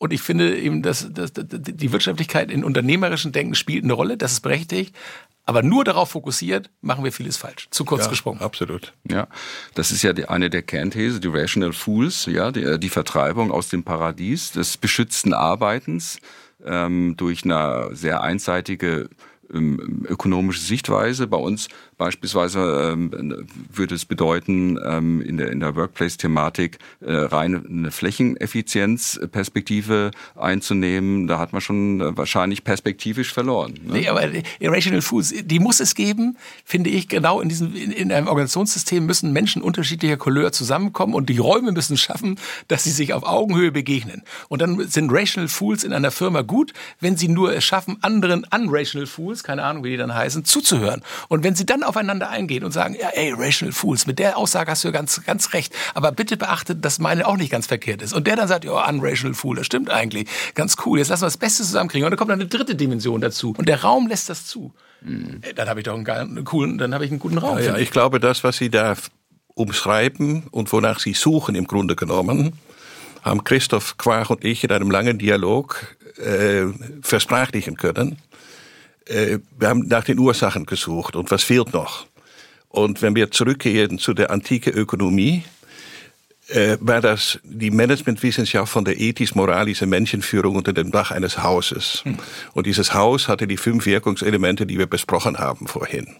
Und ich finde eben, dass, dass, dass die Wirtschaftlichkeit in unternehmerischen Denken spielt eine Rolle, das ist berechtigt. Aber nur darauf fokussiert, machen wir vieles falsch. Zu kurz ja, gesprungen. Absolut. Ja, das ist ja die, eine der Kernthese, die Rational Fools, ja, die, die Vertreibung aus dem Paradies des beschützten Arbeitens ähm, durch eine sehr einseitige ökonomische Sichtweise. Bei uns beispielsweise ähm, würde es bedeuten, ähm, in der, in der Workplace-Thematik äh, rein eine Flächeneffizienzperspektive einzunehmen. Da hat man schon äh, wahrscheinlich perspektivisch verloren. Ne? Nee, aber Irrational Foods, die muss es geben, finde ich, genau in diesem, in, in einem Organisationssystem müssen Menschen unterschiedlicher Couleur zusammenkommen und die Räume müssen schaffen, dass sie sich auf Augenhöhe begegnen. Und dann sind Rational Fools in einer Firma gut, wenn sie nur es schaffen, anderen Unrational Fools Fools, keine Ahnung, wie die dann heißen, zuzuhören. Und wenn sie dann aufeinander eingehen und sagen, ja, ey, Rational Fools, mit der Aussage hast du ganz, ganz recht, aber bitte beachtet, dass meine auch nicht ganz verkehrt ist. Und der dann sagt, ja, Unrational Fool, das stimmt eigentlich, ganz cool, jetzt lassen wir das Beste zusammenkriegen. Und dann kommt dann eine dritte Dimension dazu. Und der Raum lässt das zu. Mhm. Dann habe ich doch einen, geilen, coolen, dann habe ich einen guten Raum. Ja, ja, ich glaube, das, was Sie da umschreiben und wonach Sie suchen im Grunde genommen, haben Christoph Quach und ich in einem langen Dialog äh, versprachlichen können. Äh, wir haben nach den Ursachen gesucht und was fehlt noch. Und wenn wir zurückgehen zu der antike Ökonomie, äh, war das die Managementwissenschaft von der ethisch-moralischen Menschenführung unter dem Dach eines Hauses. Hm. Und dieses Haus hatte die fünf Wirkungselemente, die wir besprochen haben vorhin.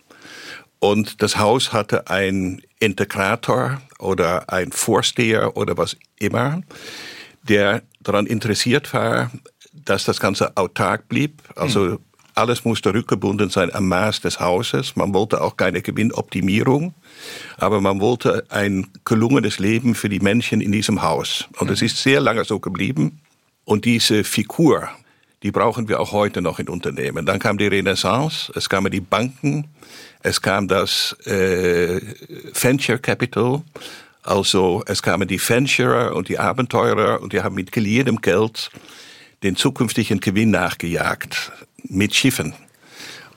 Und das Haus hatte ein Integrator oder ein Vorsteher oder was immer, der daran interessiert war, dass das Ganze autark blieb, also hm. Alles musste rückgebunden sein am Maß des Hauses. Man wollte auch keine Gewinnoptimierung, aber man wollte ein gelungenes Leben für die Menschen in diesem Haus. Und es ist sehr lange so geblieben. Und diese Figur, die brauchen wir auch heute noch in Unternehmen. Dann kam die Renaissance, es kamen die Banken, es kam das äh, Venture Capital, also es kamen die Venturer und die Abenteurer und die haben mit geliehenem Geld den zukünftigen Gewinn nachgejagt mit Schiffen.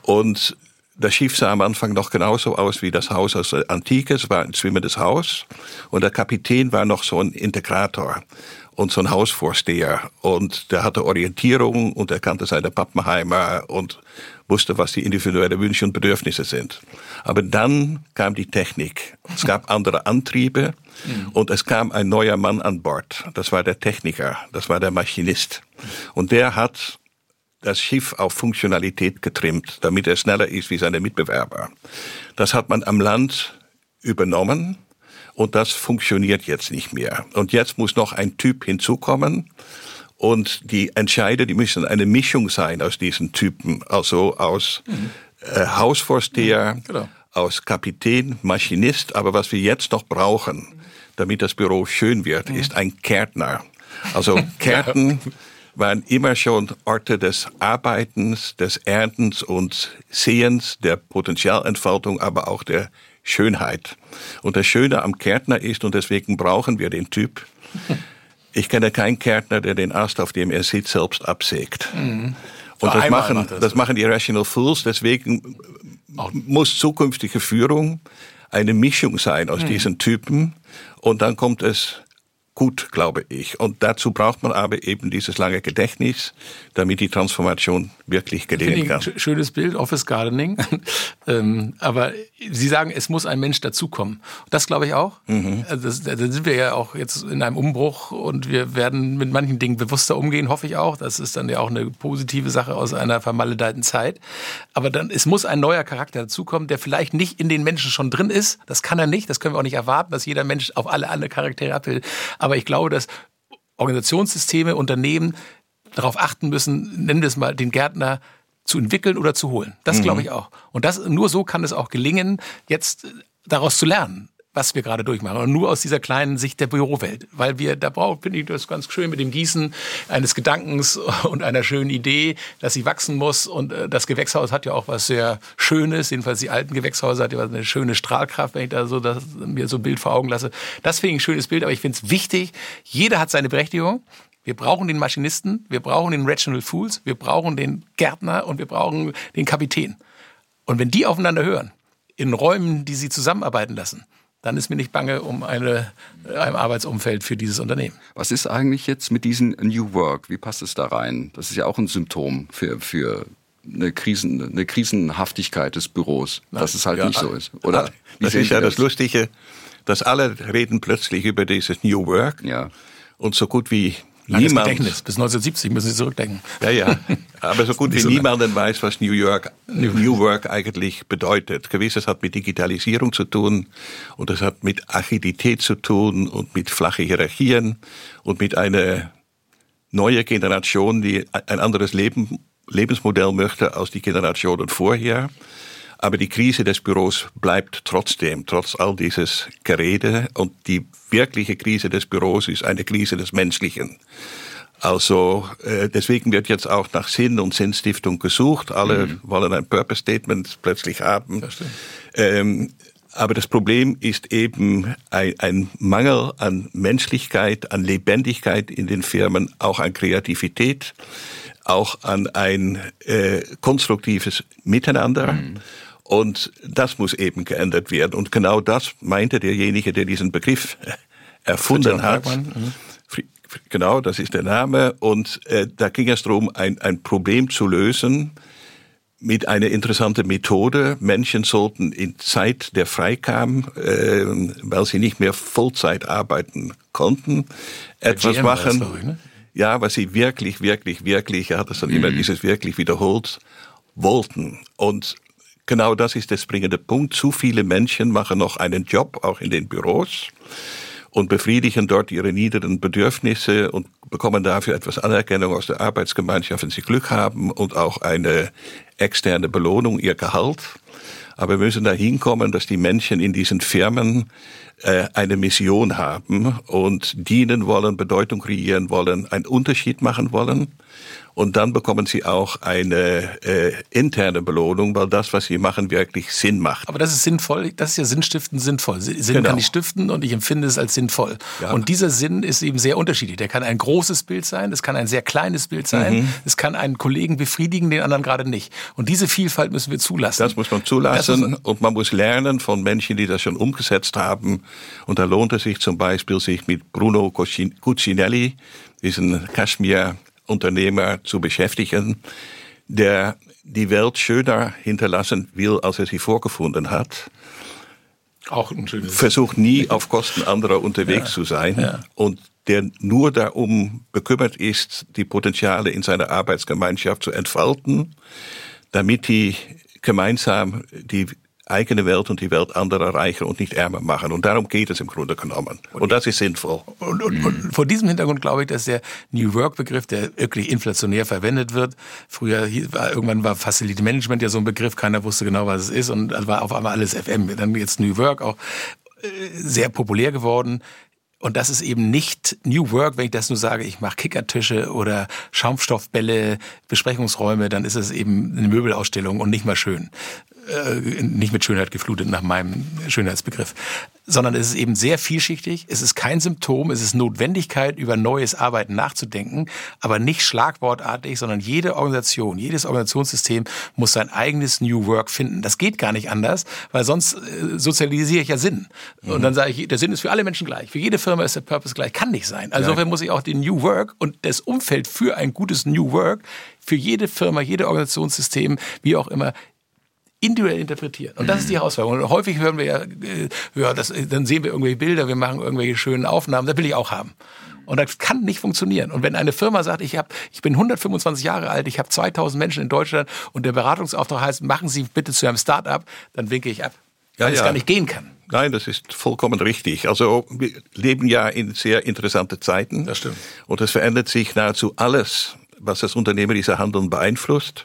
Und das Schiff sah am Anfang noch genauso aus wie das Haus aus der Antike. Es war ein schwimmendes Haus. Und der Kapitän war noch so ein Integrator und so ein Hausvorsteher. Und der hatte Orientierung und er kannte seine Pappenheimer und wusste, was die individuellen Wünsche und Bedürfnisse sind. Aber dann kam die Technik. Es gab andere Antriebe mhm. und es kam ein neuer Mann an Bord. Das war der Techniker, das war der Maschinist. Und der hat das Schiff auf Funktionalität getrimmt, damit er schneller ist wie seine Mitbewerber. Das hat man am Land übernommen und das funktioniert jetzt nicht mehr. Und jetzt muss noch ein Typ hinzukommen. Und die Entscheider, die müssen eine Mischung sein aus diesen Typen, also aus mhm. äh, Hausvorsteher, mhm, genau. aus Kapitän, Maschinist. Aber was wir jetzt noch brauchen, damit das Büro schön wird, mhm. ist ein Kärtner. Also Kärten waren immer schon Orte des Arbeitens, des Erntens und Sehens, der Potenzialentfaltung, aber auch der Schönheit. Und das Schöne am Kärtner ist, und deswegen brauchen wir den Typ, ich kenne keinen Kärtner, der den Ast, auf dem er sitzt, selbst absägt. Mhm. Und das machen, das, das machen die Rational Fools, deswegen muss zukünftige Führung eine Mischung sein aus mhm. diesen Typen. Und dann kommt es gut, glaube ich. Und dazu braucht man aber eben dieses lange Gedächtnis, damit die Transformation wirklich gelingen kann. Schönes Bild, Office Gardening. ähm, aber Sie sagen, es muss ein Mensch dazukommen. Das glaube ich auch. Mhm. Also da sind wir ja auch jetzt in einem Umbruch und wir werden mit manchen Dingen bewusster umgehen, hoffe ich auch. Das ist dann ja auch eine positive Sache aus einer vermaledeiten Zeit. Aber dann, es muss ein neuer Charakter dazukommen, der vielleicht nicht in den Menschen schon drin ist. Das kann er nicht. Das können wir auch nicht erwarten, dass jeder Mensch auf alle andere Charaktere abbildet. Aber ich glaube, dass Organisationssysteme, Unternehmen darauf achten müssen, nennen wir es mal den Gärtner, zu entwickeln oder zu holen. Das mhm. glaube ich auch. Und das, nur so kann es auch gelingen, jetzt daraus zu lernen was wir gerade durchmachen. Und nur aus dieser kleinen Sicht der Bürowelt. Weil wir, da braucht, finde ich das ganz schön mit dem Gießen eines Gedankens und einer schönen Idee, dass sie wachsen muss. Und äh, das Gewächshaus hat ja auch was sehr Schönes. Jedenfalls die alten Gewächshäuser hat ja eine schöne Strahlkraft, wenn ich da so das, mir so ein Bild vor Augen lasse. Das finde ich ein schönes Bild, aber ich finde es wichtig. Jeder hat seine Berechtigung. Wir brauchen den Maschinisten, wir brauchen den Regional Fools, wir brauchen den Gärtner und wir brauchen den Kapitän. Und wenn die aufeinander hören, in Räumen, die sie zusammenarbeiten lassen, dann ist mir nicht bange um eine, ein Arbeitsumfeld für dieses Unternehmen. Was ist eigentlich jetzt mit diesem New Work? Wie passt es da rein? Das ist ja auch ein Symptom für, für eine, Krisen, eine Krisenhaftigkeit des Büros, Nein. dass es halt ja, nicht so ist. Oder? das ist ja das? das Lustige, dass alle reden plötzlich über dieses New Work. Ja. Und so gut wie Langes niemand. Gedächtnis. Bis 1970 müssen Sie zurückdenken. Ja, ja. Aber so gut wie so niemanden weiß, was New York, New Work eigentlich bedeutet. Gewisses hat mit Digitalisierung zu tun und es hat mit Agilität zu tun und mit flache Hierarchien und mit einer neuen Generation, die ein anderes Leben, Lebensmodell möchte als die Generationen vorher. Aber die Krise des Büros bleibt trotzdem, trotz all dieses Gerede. Und die wirkliche Krise des Büros ist eine Krise des Menschlichen. Also äh, deswegen wird jetzt auch nach Sinn und Sinnstiftung gesucht. Alle mhm. wollen ein Purpose Statement plötzlich haben. Ähm, aber das Problem ist eben ein, ein, Mangel an Menschlichkeit, an Lebendigkeit in den Firmen, auch an Kreativität, auch an ein äh, konstruktives Miteinander. Mhm. Und das muss eben geändert werden. Und genau das meinte derjenige, der diesen Begriff erfunden hat. Mhm. Genau, das ist der Name. Und äh, da ging es darum, ein, ein Problem zu lösen mit einer interessanten Methode. Menschen sollten in Zeit, der freikam, äh, weil sie nicht mehr Vollzeit arbeiten konnten, etwas machen. Doch, ne? Ja, was sie wirklich, wirklich, wirklich, er hat es dann mhm. immer dieses wirklich wiederholt, wollten. Und Genau das ist der springende Punkt. Zu viele Menschen machen noch einen Job, auch in den Büros, und befriedigen dort ihre niederen Bedürfnisse und bekommen dafür etwas Anerkennung aus der Arbeitsgemeinschaft, wenn sie Glück haben und auch eine externe Belohnung, ihr Gehalt. Aber wir müssen da hinkommen, dass die Menschen in diesen Firmen äh, eine Mission haben und dienen wollen, Bedeutung kreieren wollen, einen Unterschied machen wollen. Und dann bekommen sie auch eine äh, interne Belohnung, weil das, was sie machen, wirklich Sinn macht. Aber das ist sinnvoll, das ist ja Sinnstiften sinnvoll. Sinn genau. kann ich stiften und ich empfinde es als sinnvoll. Ja. Und dieser Sinn ist eben sehr unterschiedlich. Der kann ein großes Bild sein, es kann ein sehr kleines Bild sein, mhm. es kann einen Kollegen befriedigen, den anderen gerade nicht. Und diese Vielfalt müssen wir zulassen. Das muss man zulassen und man muss lernen von Menschen, die das schon umgesetzt haben. Und da lohnt es sich zum Beispiel, sich mit Bruno Cucinelli, diesen Kaschmir Unternehmer zu beschäftigen, der die Welt schöner hinterlassen will, als er sie vorgefunden hat. Auch ein schönes. Versucht nie auf Kosten anderer unterwegs ja, zu sein ja. und der nur darum bekümmert ist, die Potenziale in seiner Arbeitsgemeinschaft zu entfalten, damit die gemeinsam die eigene Welt und die Welt anderer reicher und nicht ärmer machen. Und darum geht es im Grunde genommen. Und das ist sinnvoll. Und, und, und vor diesem Hintergrund glaube ich, dass der New Work-Begriff, der wirklich inflationär verwendet wird, früher war, irgendwann war Facility Management ja so ein Begriff, keiner wusste genau, was es ist und war auf einmal alles FM. Dann jetzt New Work auch äh, sehr populär geworden. Und das ist eben nicht New Work, wenn ich das nur sage, ich mache Kickertische oder Schaumstoffbälle, Besprechungsräume, dann ist es eben eine Möbelausstellung und nicht mal schön. Äh, nicht mit Schönheit geflutet nach meinem Schönheitsbegriff, sondern es ist eben sehr vielschichtig. Es ist kein Symptom, es ist Notwendigkeit, über neues Arbeiten nachzudenken, aber nicht schlagwortartig, sondern jede Organisation, jedes Organisationssystem muss sein eigenes New Work finden. Das geht gar nicht anders, weil sonst äh, sozialisiere ich ja Sinn. Und dann sage ich, der Sinn ist für alle Menschen gleich. Für jede Firma ist der Purpose gleich. Kann nicht sein. Also insofern muss ich auch den New Work und das Umfeld für ein gutes New Work für jede Firma, jede Organisationssystem, wie auch immer, individuell interpretieren. Und das ist die Herausforderung. Und häufig hören wir ja, äh, ja das, dann sehen wir irgendwelche Bilder, wir machen irgendwelche schönen Aufnahmen, das will ich auch haben. Und das kann nicht funktionieren. Und wenn eine Firma sagt, ich, hab, ich bin 125 Jahre alt, ich habe 2000 Menschen in Deutschland und der Beratungsauftrag heißt, machen Sie bitte zu einem Start-up, dann winke ich ab, weil ja, es gar nicht gehen kann. Nein, das ist vollkommen richtig. Also wir leben ja in sehr interessante Zeiten. Das stimmt. Und es verändert sich nahezu alles was das unternehmerische Handeln beeinflusst.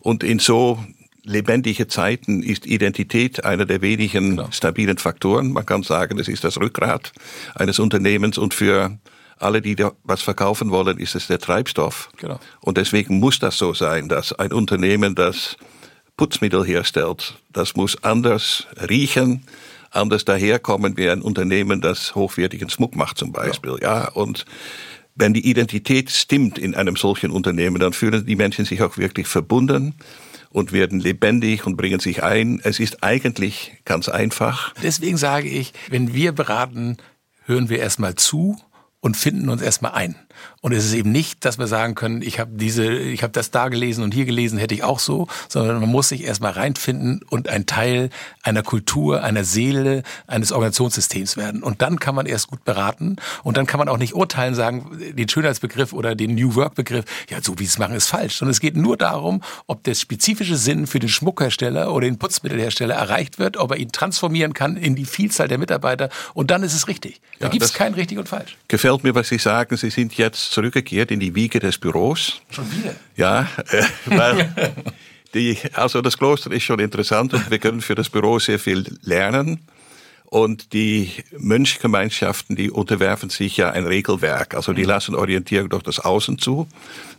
Und in so lebendige Zeiten ist Identität einer der wenigen genau. stabilen Faktoren. Man kann sagen, es ist das Rückgrat eines Unternehmens und für alle, die da was verkaufen wollen, ist es der Treibstoff. Genau. Und deswegen muss das so sein, dass ein Unternehmen, das Putzmittel herstellt, das muss anders riechen, anders daherkommen wie ein Unternehmen, das hochwertigen Schmuck macht zum Beispiel. Ja, ja und wenn die Identität stimmt in einem solchen Unternehmen, dann fühlen die Menschen sich auch wirklich verbunden und werden lebendig und bringen sich ein. Es ist eigentlich ganz einfach. Deswegen sage ich, wenn wir beraten, hören wir erstmal zu und finden uns erstmal ein. Und es ist eben nicht, dass wir sagen können, ich habe diese, ich habe das da gelesen und hier gelesen, hätte ich auch so, sondern man muss sich erstmal reinfinden und ein Teil einer Kultur, einer Seele, eines Organisationssystems werden. Und dann kann man erst gut beraten und dann kann man auch nicht urteilen, sagen, den Schönheitsbegriff oder den New Work Begriff, ja, so wie sie es machen, ist falsch. Sondern es geht nur darum, ob der spezifische Sinn für den Schmuckhersteller oder den Putzmittelhersteller erreicht wird, ob er ihn transformieren kann in die Vielzahl der Mitarbeiter und dann ist es richtig. Da ja, gibt es kein richtig und falsch. Gefällt mir, was Sie sagen. Sie sind jetzt jetzt zurückgekehrt in die Wiege des Büros. Schon wieder? Ja, äh, weil die, also das Kloster ist schon interessant und wir können für das Büro sehr viel lernen. Und die Mönchgemeinschaften, die unterwerfen sich ja ein Regelwerk. Also die mhm. lassen Orientierung durch das Außen zu.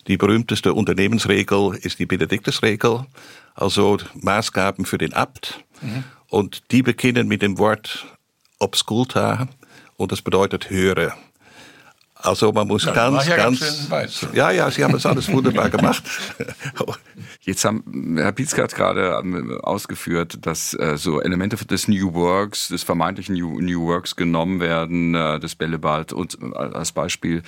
Die berühmteste Unternehmensregel ist die Benediktusregel. Also Maßgaben für den Abt. Mhm. Und die beginnen mit dem Wort obsculta und das bedeutet höre. Also man muss ja, ganz, ja ganz, ganz ja, ja, Sie haben das alles wunderbar gemacht. Jetzt haben Herr Pietzke hat gerade ähm, ausgeführt, dass äh, so Elemente des New Works, des vermeintlichen New, New Works genommen werden, äh, das Bällebad und äh, als Beispiel.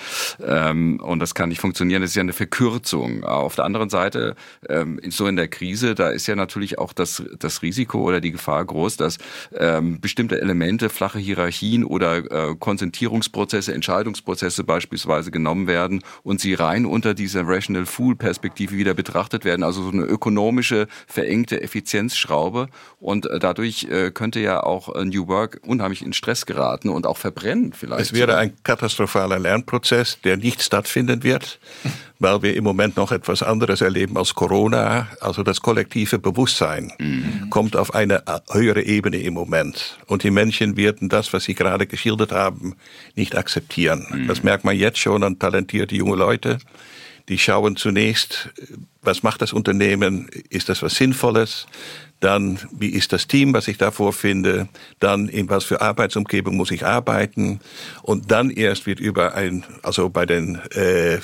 Ähm, und das kann nicht funktionieren. Das ist ja eine Verkürzung. Auf der anderen Seite, ähm, so in der Krise, da ist ja natürlich auch das, das Risiko oder die Gefahr groß, dass ähm, bestimmte Elemente, flache Hierarchien oder äh, Konzentrierungsprozesse, Entscheidungsprozesse beispielsweise genommen werden und sie rein unter dieser Rational Fool Perspektive wieder betrachtet werden, also so eine ökonomische, verengte Effizienzschraube. Und äh, dadurch äh, könnte ja auch äh, New Work unheimlich in Stress geraten und auch verbrennen vielleicht. Es wäre ein katastrophaler Lernprozess, der nicht stattfinden wird, weil wir im Moment noch etwas anderes erleben als Corona. Also das kollektive Bewusstsein mhm. kommt auf eine höhere Ebene im Moment. Und die Menschen werden das, was Sie gerade geschildert haben, nicht akzeptieren. Mhm. Das merkt man jetzt schon an talentierte junge Leute. Die schauen zunächst, was macht das Unternehmen? Ist das was Sinnvolles? Dann, wie ist das Team, was ich da vorfinde? Dann, in was für Arbeitsumgebung muss ich arbeiten? Und dann erst wird über ein, also bei den äh,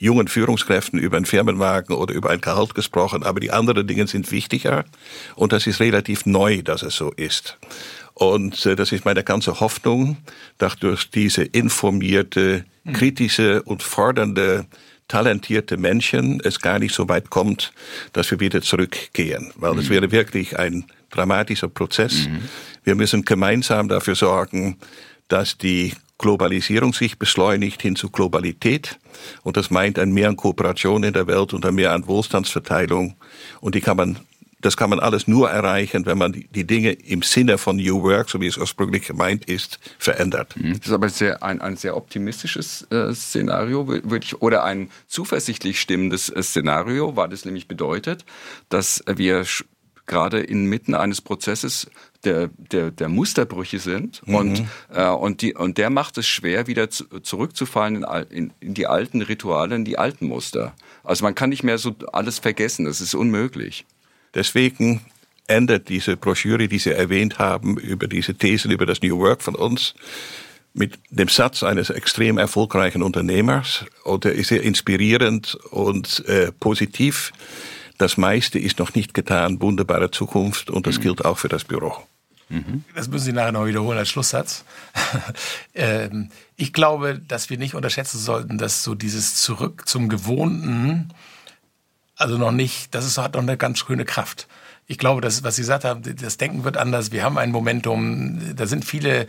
jungen Führungskräften über einen Firmenwagen oder über ein Gehalt gesprochen, aber die anderen Dinge sind wichtiger. Und das ist relativ neu, dass es so ist. Und äh, das ist meine ganze Hoffnung, dass durch diese informierte, hm. kritische und fordernde talentierte Menschen es gar nicht so weit kommt, dass wir wieder zurückgehen. Weil es mhm. wäre wirklich ein dramatischer Prozess. Mhm. Wir müssen gemeinsam dafür sorgen, dass die Globalisierung sich beschleunigt hin zu Globalität. Und das meint ein Mehr an Kooperation in der Welt und ein Mehr an Wohlstandsverteilung. Und die kann man, das kann man alles nur erreichen, wenn man die Dinge im Sinne von New Work, so wie es ursprünglich gemeint ist, verändert. Mhm. Das ist aber sehr, ein, ein sehr optimistisches äh, Szenario, würde ich, oder ein zuversichtlich stimmendes äh, Szenario, weil das nämlich bedeutet, dass wir gerade inmitten eines Prozesses der, der, der Musterbrüche sind mhm. und, äh, und, die, und der macht es schwer, wieder zu, zurückzufallen in, in, in die alten Rituale, in die alten Muster. Also man kann nicht mehr so alles vergessen, das ist unmöglich. Deswegen endet diese Broschüre, die Sie erwähnt haben, über diese Thesen über das New Work von uns, mit dem Satz eines extrem erfolgreichen Unternehmers. Und er ist sehr inspirierend und äh, positiv. Das meiste ist noch nicht getan, wunderbare Zukunft und das mhm. gilt auch für das Büro. Mhm. Das müssen Sie nachher noch wiederholen als Schlusssatz. Ähm, ich glaube, dass wir nicht unterschätzen sollten, dass so dieses Zurück zum Gewohnten, also noch nicht, das ist, hat noch eine ganz schöne Kraft ich glaube, das, was Sie gesagt haben, das Denken wird anders. Wir haben ein Momentum, da sind viele äh,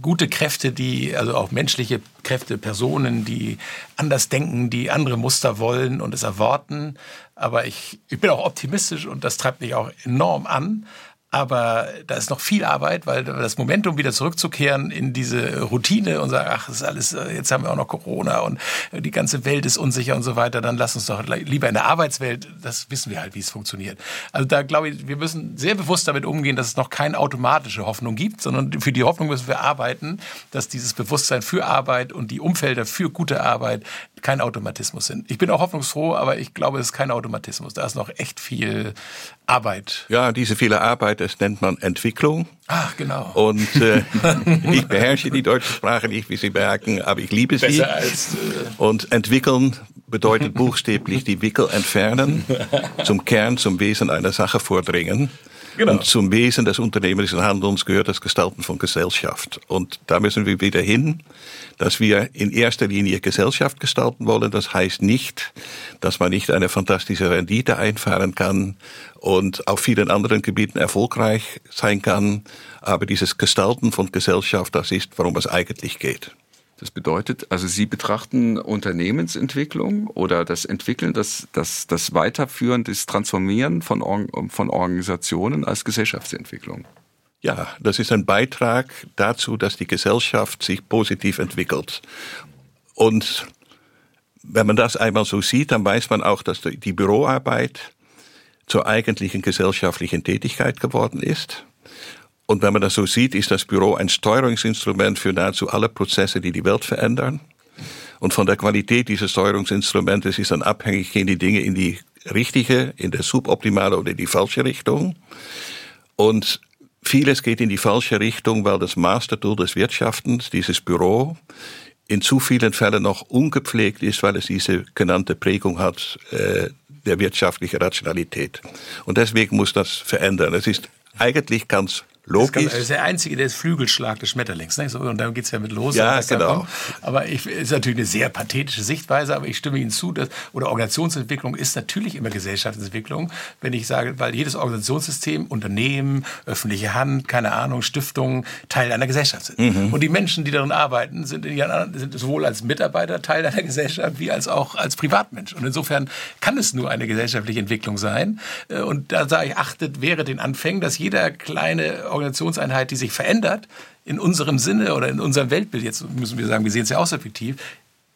gute Kräfte, die, also auch menschliche Kräfte, Personen, die anders denken, die andere Muster wollen und es erwarten. Aber ich, ich bin auch optimistisch und das treibt mich auch enorm an. Aber da ist noch viel Arbeit, weil das Momentum wieder zurückzukehren in diese Routine und sagen, ach, ist alles, äh, jetzt haben wir auch noch Corona und die ganze Welt ist unsicher und so weiter, dann lass uns doch lieber in der Arbeitswelt, das wissen wir halt, wie es funktioniert. Also da glaube ich, wir müssen sehr bewusst damit umgehen, dass es noch keine automatische Hoffnung gibt, sondern für die Hoffnung müssen wir arbeiten, dass dieses Bewusstsein für Arbeit und die Umfelder für gute Arbeit kein Automatismus sind. Ich bin auch hoffnungsfroh, aber ich glaube, es ist kein Automatismus. Da ist noch echt viel Arbeit. Ja, diese viele Arbeit, das nennt man Entwicklung. Ach, genau. Und äh, ich beherrsche die deutsche Sprache nicht, wie Sie merken, aber ich liebe sie. Besser als, äh Und entwickeln bedeutet buchstäblich die Wickel entfernen, zum Kern, zum Wesen einer Sache vordringen. Genau. Und zum Wesen des unternehmerischen Handelns gehört das Gestalten von Gesellschaft. Und da müssen wir wieder hin, dass wir in erster Linie Gesellschaft gestalten wollen. Das heißt nicht, dass man nicht eine fantastische Rendite einfahren kann und auf vielen anderen Gebieten erfolgreich sein kann. Aber dieses Gestalten von Gesellschaft, das ist, worum es eigentlich geht. Das bedeutet, also Sie betrachten Unternehmensentwicklung oder das Entwickeln, das, das, das Weiterführen, das Transformieren von, von Organisationen als Gesellschaftsentwicklung. Ja, das ist ein Beitrag dazu, dass die Gesellschaft sich positiv entwickelt. Und wenn man das einmal so sieht, dann weiß man auch, dass die Büroarbeit zur eigentlichen gesellschaftlichen Tätigkeit geworden ist. Und wenn man das so sieht, ist das Büro ein Steuerungsinstrument für nahezu alle Prozesse, die die Welt verändern. Und von der Qualität dieses Steuerungsinstrumentes ist dann abhängig, gehen die Dinge in die richtige, in der suboptimale oder in die falsche Richtung. Und vieles geht in die falsche Richtung, weil das Mastertool des Wirtschaftens, dieses Büro, in zu vielen Fällen noch ungepflegt ist, weil es diese genannte Prägung hat äh, der wirtschaftlichen Rationalität. Und deswegen muss das verändern. Es ist eigentlich ganz Logisch. Das ist der einzige, der ist Flügelschlag des Schmetterlings. Ne? So, und dann geht's ja mit los. Ja, genau. Aber ich, ist natürlich eine sehr pathetische Sichtweise, aber ich stimme Ihnen zu, dass, oder Organisationsentwicklung ist natürlich immer Gesellschaftsentwicklung. Wenn ich sage, weil jedes Organisationssystem, Unternehmen, öffentliche Hand, keine Ahnung, Stiftungen, Teil einer Gesellschaft sind. Mhm. Und die Menschen, die darin arbeiten, sind, in ihren, sind sowohl als Mitarbeiter Teil einer Gesellschaft, wie als auch als Privatmensch. Und insofern kann es nur eine gesellschaftliche Entwicklung sein. Äh, und da sage ich, achtet wäre den Anfängen, dass jeder kleine Organisationseinheit, die sich verändert, in unserem Sinne oder in unserem Weltbild, jetzt müssen wir sagen, wir sehen es ja auch subjektiv,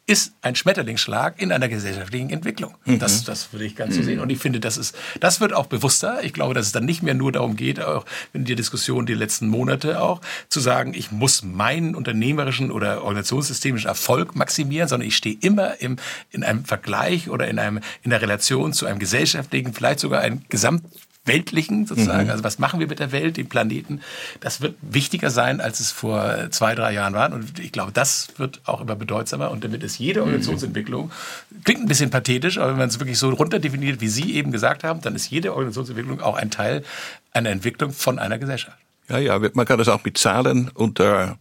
ist ein Schmetterlingsschlag in einer gesellschaftlichen Entwicklung. Mhm. Das, das würde ich ganz so sehen. Und ich finde, das ist, das wird auch bewusster. Ich glaube, dass es dann nicht mehr nur darum geht, auch in der Diskussion die letzten Monate auch, zu sagen, ich muss meinen unternehmerischen oder organisationssystemischen Erfolg maximieren, sondern ich stehe immer im, in einem Vergleich oder in einem, in der Relation zu einem gesellschaftlichen, vielleicht sogar ein Gesamt weltlichen sozusagen. Mhm. Also was machen wir mit der Welt, dem Planeten? Das wird wichtiger sein, als es vor zwei, drei Jahren war. Und ich glaube, das wird auch immer bedeutsamer. Und damit ist jede mhm. Organisationsentwicklung, klingt ein bisschen pathetisch, aber wenn man es wirklich so runterdefiniert, wie Sie eben gesagt haben, dann ist jede Organisationsentwicklung auch ein Teil einer Entwicklung von einer Gesellschaft. Ja, ja, man kann das auch mit Zahlen unter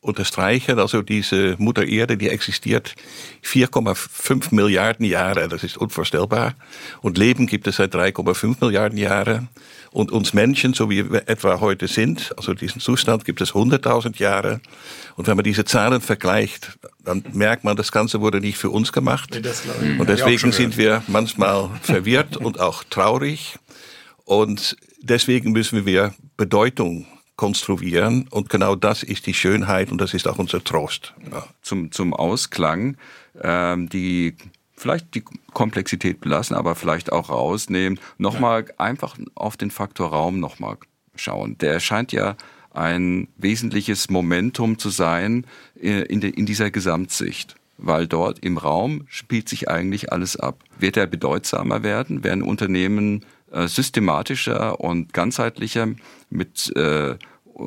unterstreichen. Also diese Mutter Erde, die existiert 4,5 Milliarden Jahre. Das ist unvorstellbar. Und Leben gibt es seit 3,5 Milliarden Jahre. Und uns Menschen, so wie wir etwa heute sind, also diesen Zustand gibt es 100.000 Jahre. Und wenn man diese Zahlen vergleicht, dann merkt man, das Ganze wurde nicht für uns gemacht. Nee, und deswegen sind wir manchmal verwirrt und auch traurig. Und deswegen müssen wir Bedeutung konstruieren. Und genau das ist die Schönheit und das ist auch unser Trost. Ja. Zum, zum Ausklang, ähm, die vielleicht die Komplexität belassen, aber vielleicht auch rausnehmen. Nochmal ja. einfach auf den Faktor Raum nochmal schauen. Der scheint ja ein wesentliches Momentum zu sein äh, in, de, in dieser Gesamtsicht weil dort im Raum spielt sich eigentlich alles ab. Wird er bedeutsamer werden? Werden Unternehmen systematischer und ganzheitlicher mit äh,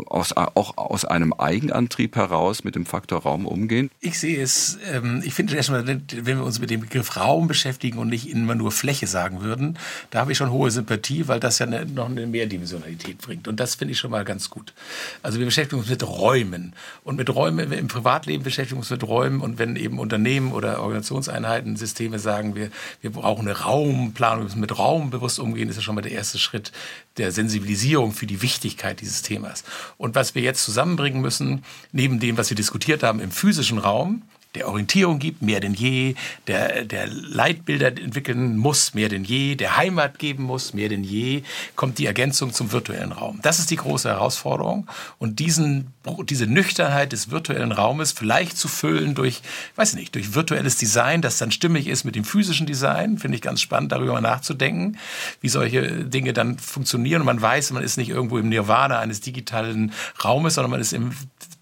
aus, auch aus einem Eigenantrieb heraus mit dem Faktor Raum umgehen? Ich sehe es, ähm, ich finde erstmal, wenn wir uns mit dem Begriff Raum beschäftigen und nicht immer nur Fläche sagen würden, da habe ich schon hohe Sympathie, weil das ja eine, noch eine Mehrdimensionalität bringt. Und das finde ich schon mal ganz gut. Also wir beschäftigen uns mit Räumen. Und mit Räumen, im Privatleben beschäftigen wir uns mit Räumen. Und wenn eben Unternehmen oder Organisationseinheiten, Systeme sagen, wir, wir brauchen eine Raumplanung, wir müssen mit Raum bewusst umgehen, ist ja schon mal der erste Schritt der Sensibilisierung für die Wichtigkeit dieses Themas. Und was wir jetzt zusammenbringen müssen, neben dem, was wir diskutiert haben im physischen Raum, der Orientierung gibt, mehr denn je, der, der Leitbilder entwickeln muss, mehr denn je, der Heimat geben muss, mehr denn je, kommt die Ergänzung zum virtuellen Raum. Das ist die große Herausforderung. Und diesen, diese Nüchternheit des virtuellen Raumes vielleicht zu füllen durch, weiß nicht, durch virtuelles Design, das dann stimmig ist mit dem physischen Design, finde ich ganz spannend, darüber nachzudenken, wie solche Dinge dann funktionieren. Und man weiß, man ist nicht irgendwo im Nirvana eines digitalen Raumes, sondern man ist im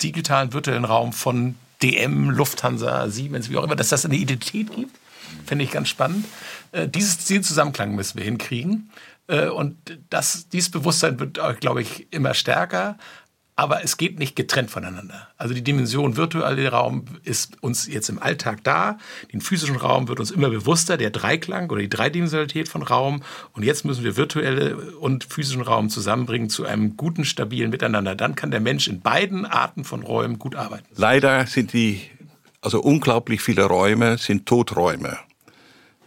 digitalen virtuellen Raum von DM, Lufthansa, Siemens, wie auch immer, dass das eine Identität gibt. Finde ich ganz spannend. Äh, dieses, diesen Zusammenklang müssen wir hinkriegen. Äh, und das, dieses Bewusstsein wird, glaube ich, immer stärker aber es geht nicht getrennt voneinander. Also die Dimension virtuelle Raum ist uns jetzt im Alltag da. Den physischen Raum wird uns immer bewusster, der Dreiklang oder die Dreidimensionalität von Raum. Und jetzt müssen wir virtuelle und physischen Raum zusammenbringen zu einem guten, stabilen Miteinander. Dann kann der Mensch in beiden Arten von Räumen gut arbeiten. Leider sind die, also unglaublich viele Räume sind Toträume.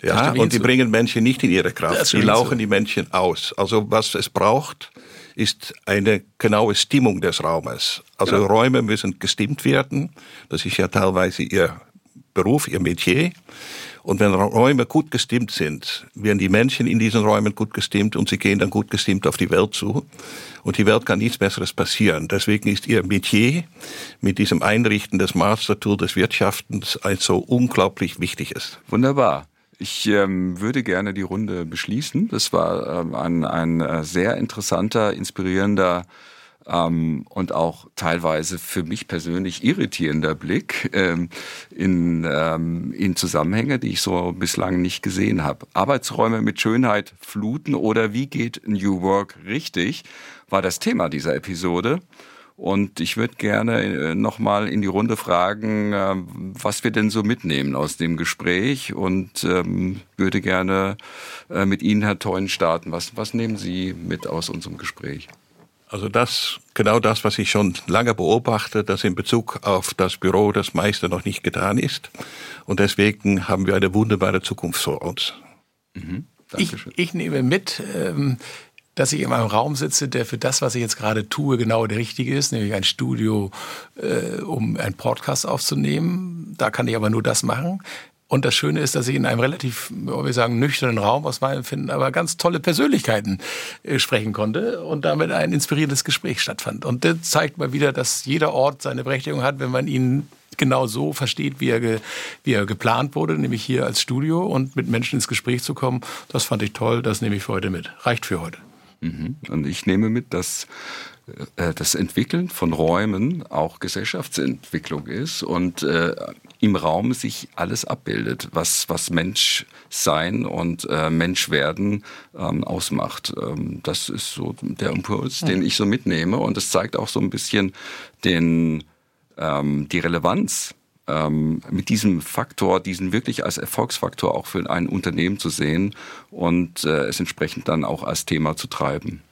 Ja, und die bringen Menschen nicht in ihre Kraft. Die lauchen die Menschen aus. Also was es braucht, ist eine genaue Stimmung des Raumes. Also genau. Räume müssen gestimmt werden. Das ist ja teilweise ihr Beruf, ihr Metier. Und wenn Räume gut gestimmt sind, werden die Menschen in diesen Räumen gut gestimmt und sie gehen dann gut gestimmt auf die Welt zu. Und die Welt kann nichts Besseres passieren. Deswegen ist ihr Metier mit diesem Einrichten des Mastertool des Wirtschaftens ein so unglaublich wichtiges. Wunderbar. Ich ähm, würde gerne die Runde beschließen. Das war ähm, ein, ein äh, sehr interessanter, inspirierender ähm, und auch teilweise für mich persönlich irritierender Blick ähm, in, ähm, in Zusammenhänge, die ich so bislang nicht gesehen habe. Arbeitsräume mit Schönheit fluten oder wie geht New Work richtig, war das Thema dieser Episode. Und ich würde gerne äh, nochmal in die Runde fragen, äh, was wir denn so mitnehmen aus dem Gespräch und ähm, würde gerne äh, mit Ihnen, Herr Teun, starten. Was, was nehmen Sie mit aus unserem Gespräch? Also das, genau das, was ich schon lange beobachte, dass in Bezug auf das Büro das meiste noch nicht getan ist. Und deswegen haben wir eine wunderbare Zukunft vor uns. Mhm. Ich, ich, nehme mit, ähm, dass ich in einem Raum sitze, der für das, was ich jetzt gerade tue, genau der richtige ist, nämlich ein Studio, äh, um einen Podcast aufzunehmen. Da kann ich aber nur das machen. Und das Schöne ist, dass ich in einem relativ, wir sagen, nüchternen Raum aus meinem Empfinden, aber ganz tolle Persönlichkeiten äh, sprechen konnte und damit ein inspirierendes Gespräch stattfand. Und das zeigt mal wieder, dass jeder Ort seine Berechtigung hat, wenn man ihn genau so versteht, wie er, ge, wie er geplant wurde, nämlich hier als Studio und mit Menschen ins Gespräch zu kommen. Das fand ich toll, das nehme ich für heute mit. Reicht für heute. Mhm. Und ich nehme mit, dass äh, das Entwickeln von Räumen auch Gesellschaftsentwicklung ist und äh, im Raum sich alles abbildet, was, was Mensch sein und äh, Mensch werden ähm, ausmacht. Ähm, das ist so der Impuls, den ich so mitnehme und es zeigt auch so ein bisschen den, ähm, die Relevanz ähm, mit diesem Faktor, diesen wirklich als Erfolgsfaktor auch für ein Unternehmen zu sehen und äh, es entsprechend dann auch als Thema zu treiben.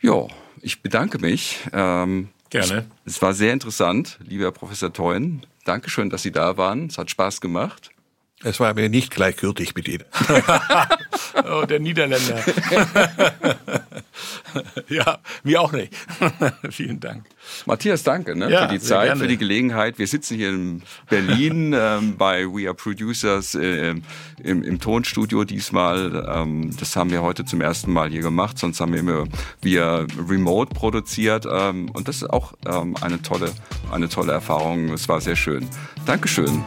Ja, ich bedanke mich. Ähm, Gerne. Es war sehr interessant, lieber Professor Teun. Dankeschön, dass Sie da waren. Es hat Spaß gemacht. Es war mir nicht gleichgültig mit Ihnen. oh, der Niederländer. ja, mir auch nicht. Vielen Dank. Matthias, danke ne, ja, für die Zeit, gerne. für die Gelegenheit. Wir sitzen hier in Berlin ähm, bei We Are Producers äh, im, im, Tonstudio diesmal. Ähm, das haben wir heute zum ersten Mal hier gemacht, sonst haben wir immer via Remote produziert. Ähm, und das ist auch ähm, eine, tolle, eine tolle Erfahrung. Es war sehr schön. Dankeschön.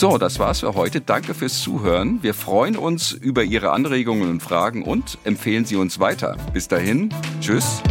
So, das war's für heute. Danke fürs Zuhören. Wir freuen uns über Ihre Anregungen und Fragen und empfehlen Sie uns weiter. Bis dahin, tschüss.